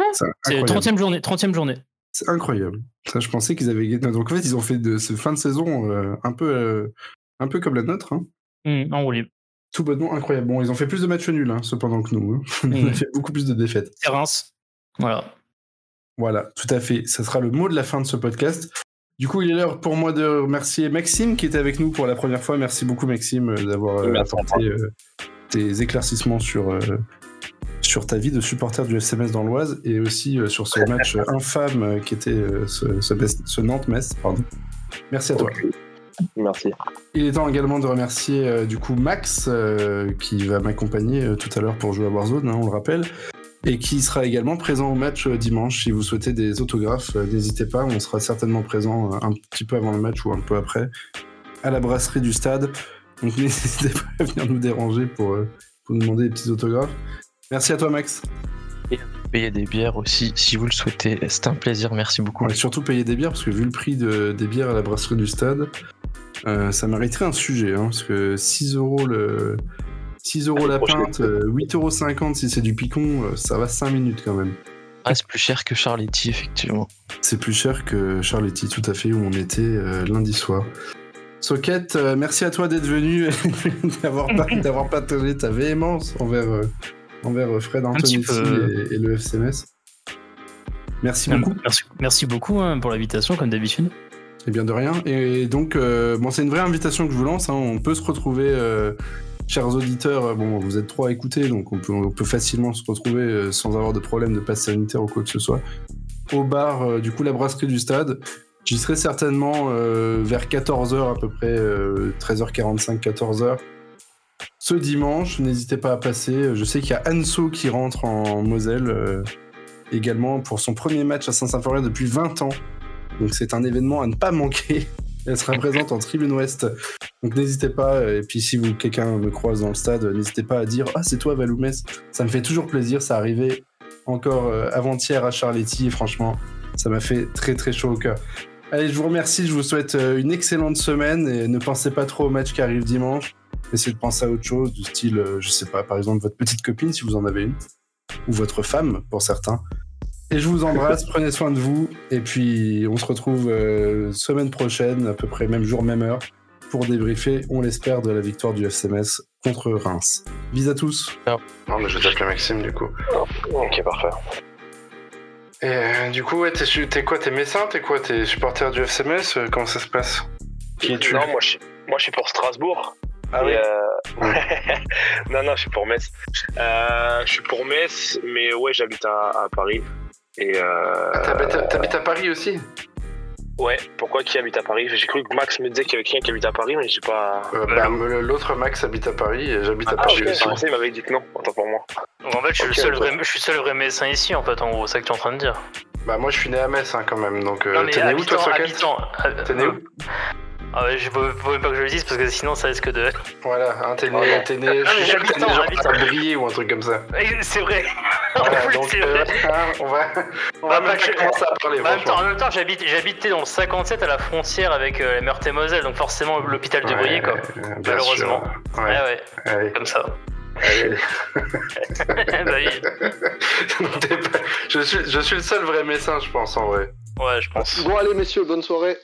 [SPEAKER 4] c'est 30e journée. 30e journée.
[SPEAKER 1] C'est incroyable. Ça, je pensais qu'ils avaient gagné. Donc, en fait, ils ont fait de ce fin de saison euh, un, peu, euh, un peu comme la nôtre. Hein.
[SPEAKER 4] Mmh, enroulé
[SPEAKER 1] tout bonnement incroyable. Bon, ils ont fait plus de matchs nuls, hein, cependant que nous. Hein. On a mm. fait beaucoup plus de défaites.
[SPEAKER 4] C'est Reims. Voilà.
[SPEAKER 1] Voilà, tout à fait. Ça sera le mot de la fin de ce podcast. Du coup, il est l'heure pour moi de remercier Maxime qui était avec nous pour la première fois. Merci beaucoup, Maxime, euh, d'avoir euh, apporté euh, tes éclaircissements sur, sur ta vie de supporter du FCMS dans l'Oise et aussi sur ce match infâme qui était ce, ce, Nantes-Metz. Merci à toi.
[SPEAKER 3] Merci.
[SPEAKER 1] Il est temps également de remercier euh, du coup Max euh, qui va m'accompagner euh, tout à l'heure pour jouer à Warzone, hein, on le rappelle, et qui sera également présent au match dimanche. Si vous souhaitez des autographes, n'hésitez pas, on sera certainement présent un petit peu avant le match ou un peu après à la brasserie du stade. Donc n'hésitez pas à venir nous déranger pour, pour nous demander des petits autographes. Merci à toi Max.
[SPEAKER 2] Et payer des bières aussi si vous le souhaitez. C'est un plaisir, merci beaucoup.
[SPEAKER 1] surtout payer des bières parce que vu le prix des bières à la brasserie du stade, euh, ça mériterait un sujet, hein, parce que 6 euros le. 6 euros la pinte, 8,50 euh, euros si c'est du picon, euh, ça va 5 minutes quand même.
[SPEAKER 2] Ah, c'est plus cher que Charletti, effectivement.
[SPEAKER 1] C'est plus cher que Charletti, tout à fait, où on était lundi soir. Socket, merci à toi d'être venu, d'avoir d'avoir partagé ta véhémence envers, envers Fred Anthony et, le FCMS. Merci beaucoup.
[SPEAKER 4] Merci, merci beaucoup hein, pour l'invitation, comme d'habitude.
[SPEAKER 1] Et bien de rien. Et donc, euh, c'est une vraie invitation que je vous lance. Hein. On peut se retrouver, euh, chers auditeurs. Bon, vous êtes trois à écouter, donc on peut, facilement se retrouver euh, sans avoir de problème de passe sanitaire ou quoi que ce soit. Au bar, du coup, la brasserie du stade. J'y serai certainement vers 14h à peu près, 13h45, 14h. Ce dimanche, n'hésitez pas à passer. Je sais qu'il y a Anso qui rentre en Moselle également pour son premier match à Saint-Symphorien depuis 20 ans. Donc c'est un événement à ne pas manquer. Elle sera présente en tribune ouest. Donc n'hésitez pas. Et puis si quelqu'un me croise dans le stade, n'hésitez pas à dire ah c'est toi Valoumès. Ça me fait toujours plaisir. Ça arrivait encore euh, avant-hier à Charletti et franchement ça m'a fait très très chaud au cœur. Allez, je vous remercie. Je vous souhaite euh, une excellente semaine et ne pensez pas trop au match qui arrive dimanche. Essayez de penser à autre chose, du style, euh, je sais pas, par exemple votre petite copine si vous en avez une, ou votre femme pour certains.
[SPEAKER 2] Et je vous embrasse, prenez soin de vous. Et puis, on se retrouve euh, semaine prochaine, à peu près même jour, même heure, pour débriefer, on l'espère, de la victoire du FCMS contre Reims. Bis à tous.
[SPEAKER 1] Non, mais je vais t'appeler Maxime du coup.
[SPEAKER 3] Ok, parfait.
[SPEAKER 1] Et euh, du coup, ouais, t'es, quoi T'es messin T'es quoi T'es supporter du FCMS Euh, Comment ça se passe? Qui es-tu?
[SPEAKER 3] Non, moi je, suis- moi je suis pour Strasbourg.
[SPEAKER 1] Ah oui?
[SPEAKER 3] euh, non, non, je suis pour Metz. Euh, je suis pour Metz, mais ouais, j'habite à, à Paris. Et euh,
[SPEAKER 1] T'habites, t'habites à Paris aussi
[SPEAKER 3] ouais, pourquoi qui habite à Paris? J'ai cru que Max me disait qu'il y avait quelqu'un qui habite à Paris, mais j'ai pas.
[SPEAKER 1] Euh, bah, L'autre Max habite à Paris et j'habite à
[SPEAKER 3] Ah,
[SPEAKER 1] Paris
[SPEAKER 3] ok,
[SPEAKER 1] aussi.
[SPEAKER 3] qu'il m'avait dit que non. Attends pour moi.
[SPEAKER 4] Donc en fait, je suis, le seul vrai, je suis le seul vrai médecin ici, en fait, en gros, c'est ça que tu es en train de dire.
[SPEAKER 1] Bah, moi je suis né à Metz hein, quand même, donc. euh, t'es né où toi, Socket
[SPEAKER 4] euh,
[SPEAKER 1] T'es né où?
[SPEAKER 4] Ah ouais, je veux, faut même pas que je le dise parce que sinon ça risque de.
[SPEAKER 1] Voilà, hein, t'es né,
[SPEAKER 3] Voilà.
[SPEAKER 1] t'es né,
[SPEAKER 4] Ah,
[SPEAKER 1] je suis sûr que genre à Briey ou un truc comme ça.
[SPEAKER 4] C'est vrai. En
[SPEAKER 1] Voilà,
[SPEAKER 4] plus,
[SPEAKER 1] donc
[SPEAKER 4] c'est
[SPEAKER 1] euh,
[SPEAKER 4] vrai.
[SPEAKER 1] hein, on va, on va
[SPEAKER 4] bah,
[SPEAKER 1] pas commencer à parler,
[SPEAKER 4] Bah, en même temps,
[SPEAKER 1] franchement.
[SPEAKER 4] en même temps, j'habite, j'habitais dans le 57 à la frontière avec euh, la Meurthe-et-Moselle, donc forcément l'hôpital de Briey, quoi.
[SPEAKER 1] Ouais, bien
[SPEAKER 4] Malheureusement.
[SPEAKER 1] sûr.
[SPEAKER 4] Ouais,
[SPEAKER 1] Ouais,
[SPEAKER 4] ouais, comme ça.
[SPEAKER 1] allez.
[SPEAKER 4] bah oui.
[SPEAKER 1] Pas- je, suis, je suis le seul vrai messin, je pense, en vrai.
[SPEAKER 4] Ouais, je pense.
[SPEAKER 5] Bon allez messieurs, bonne soirée.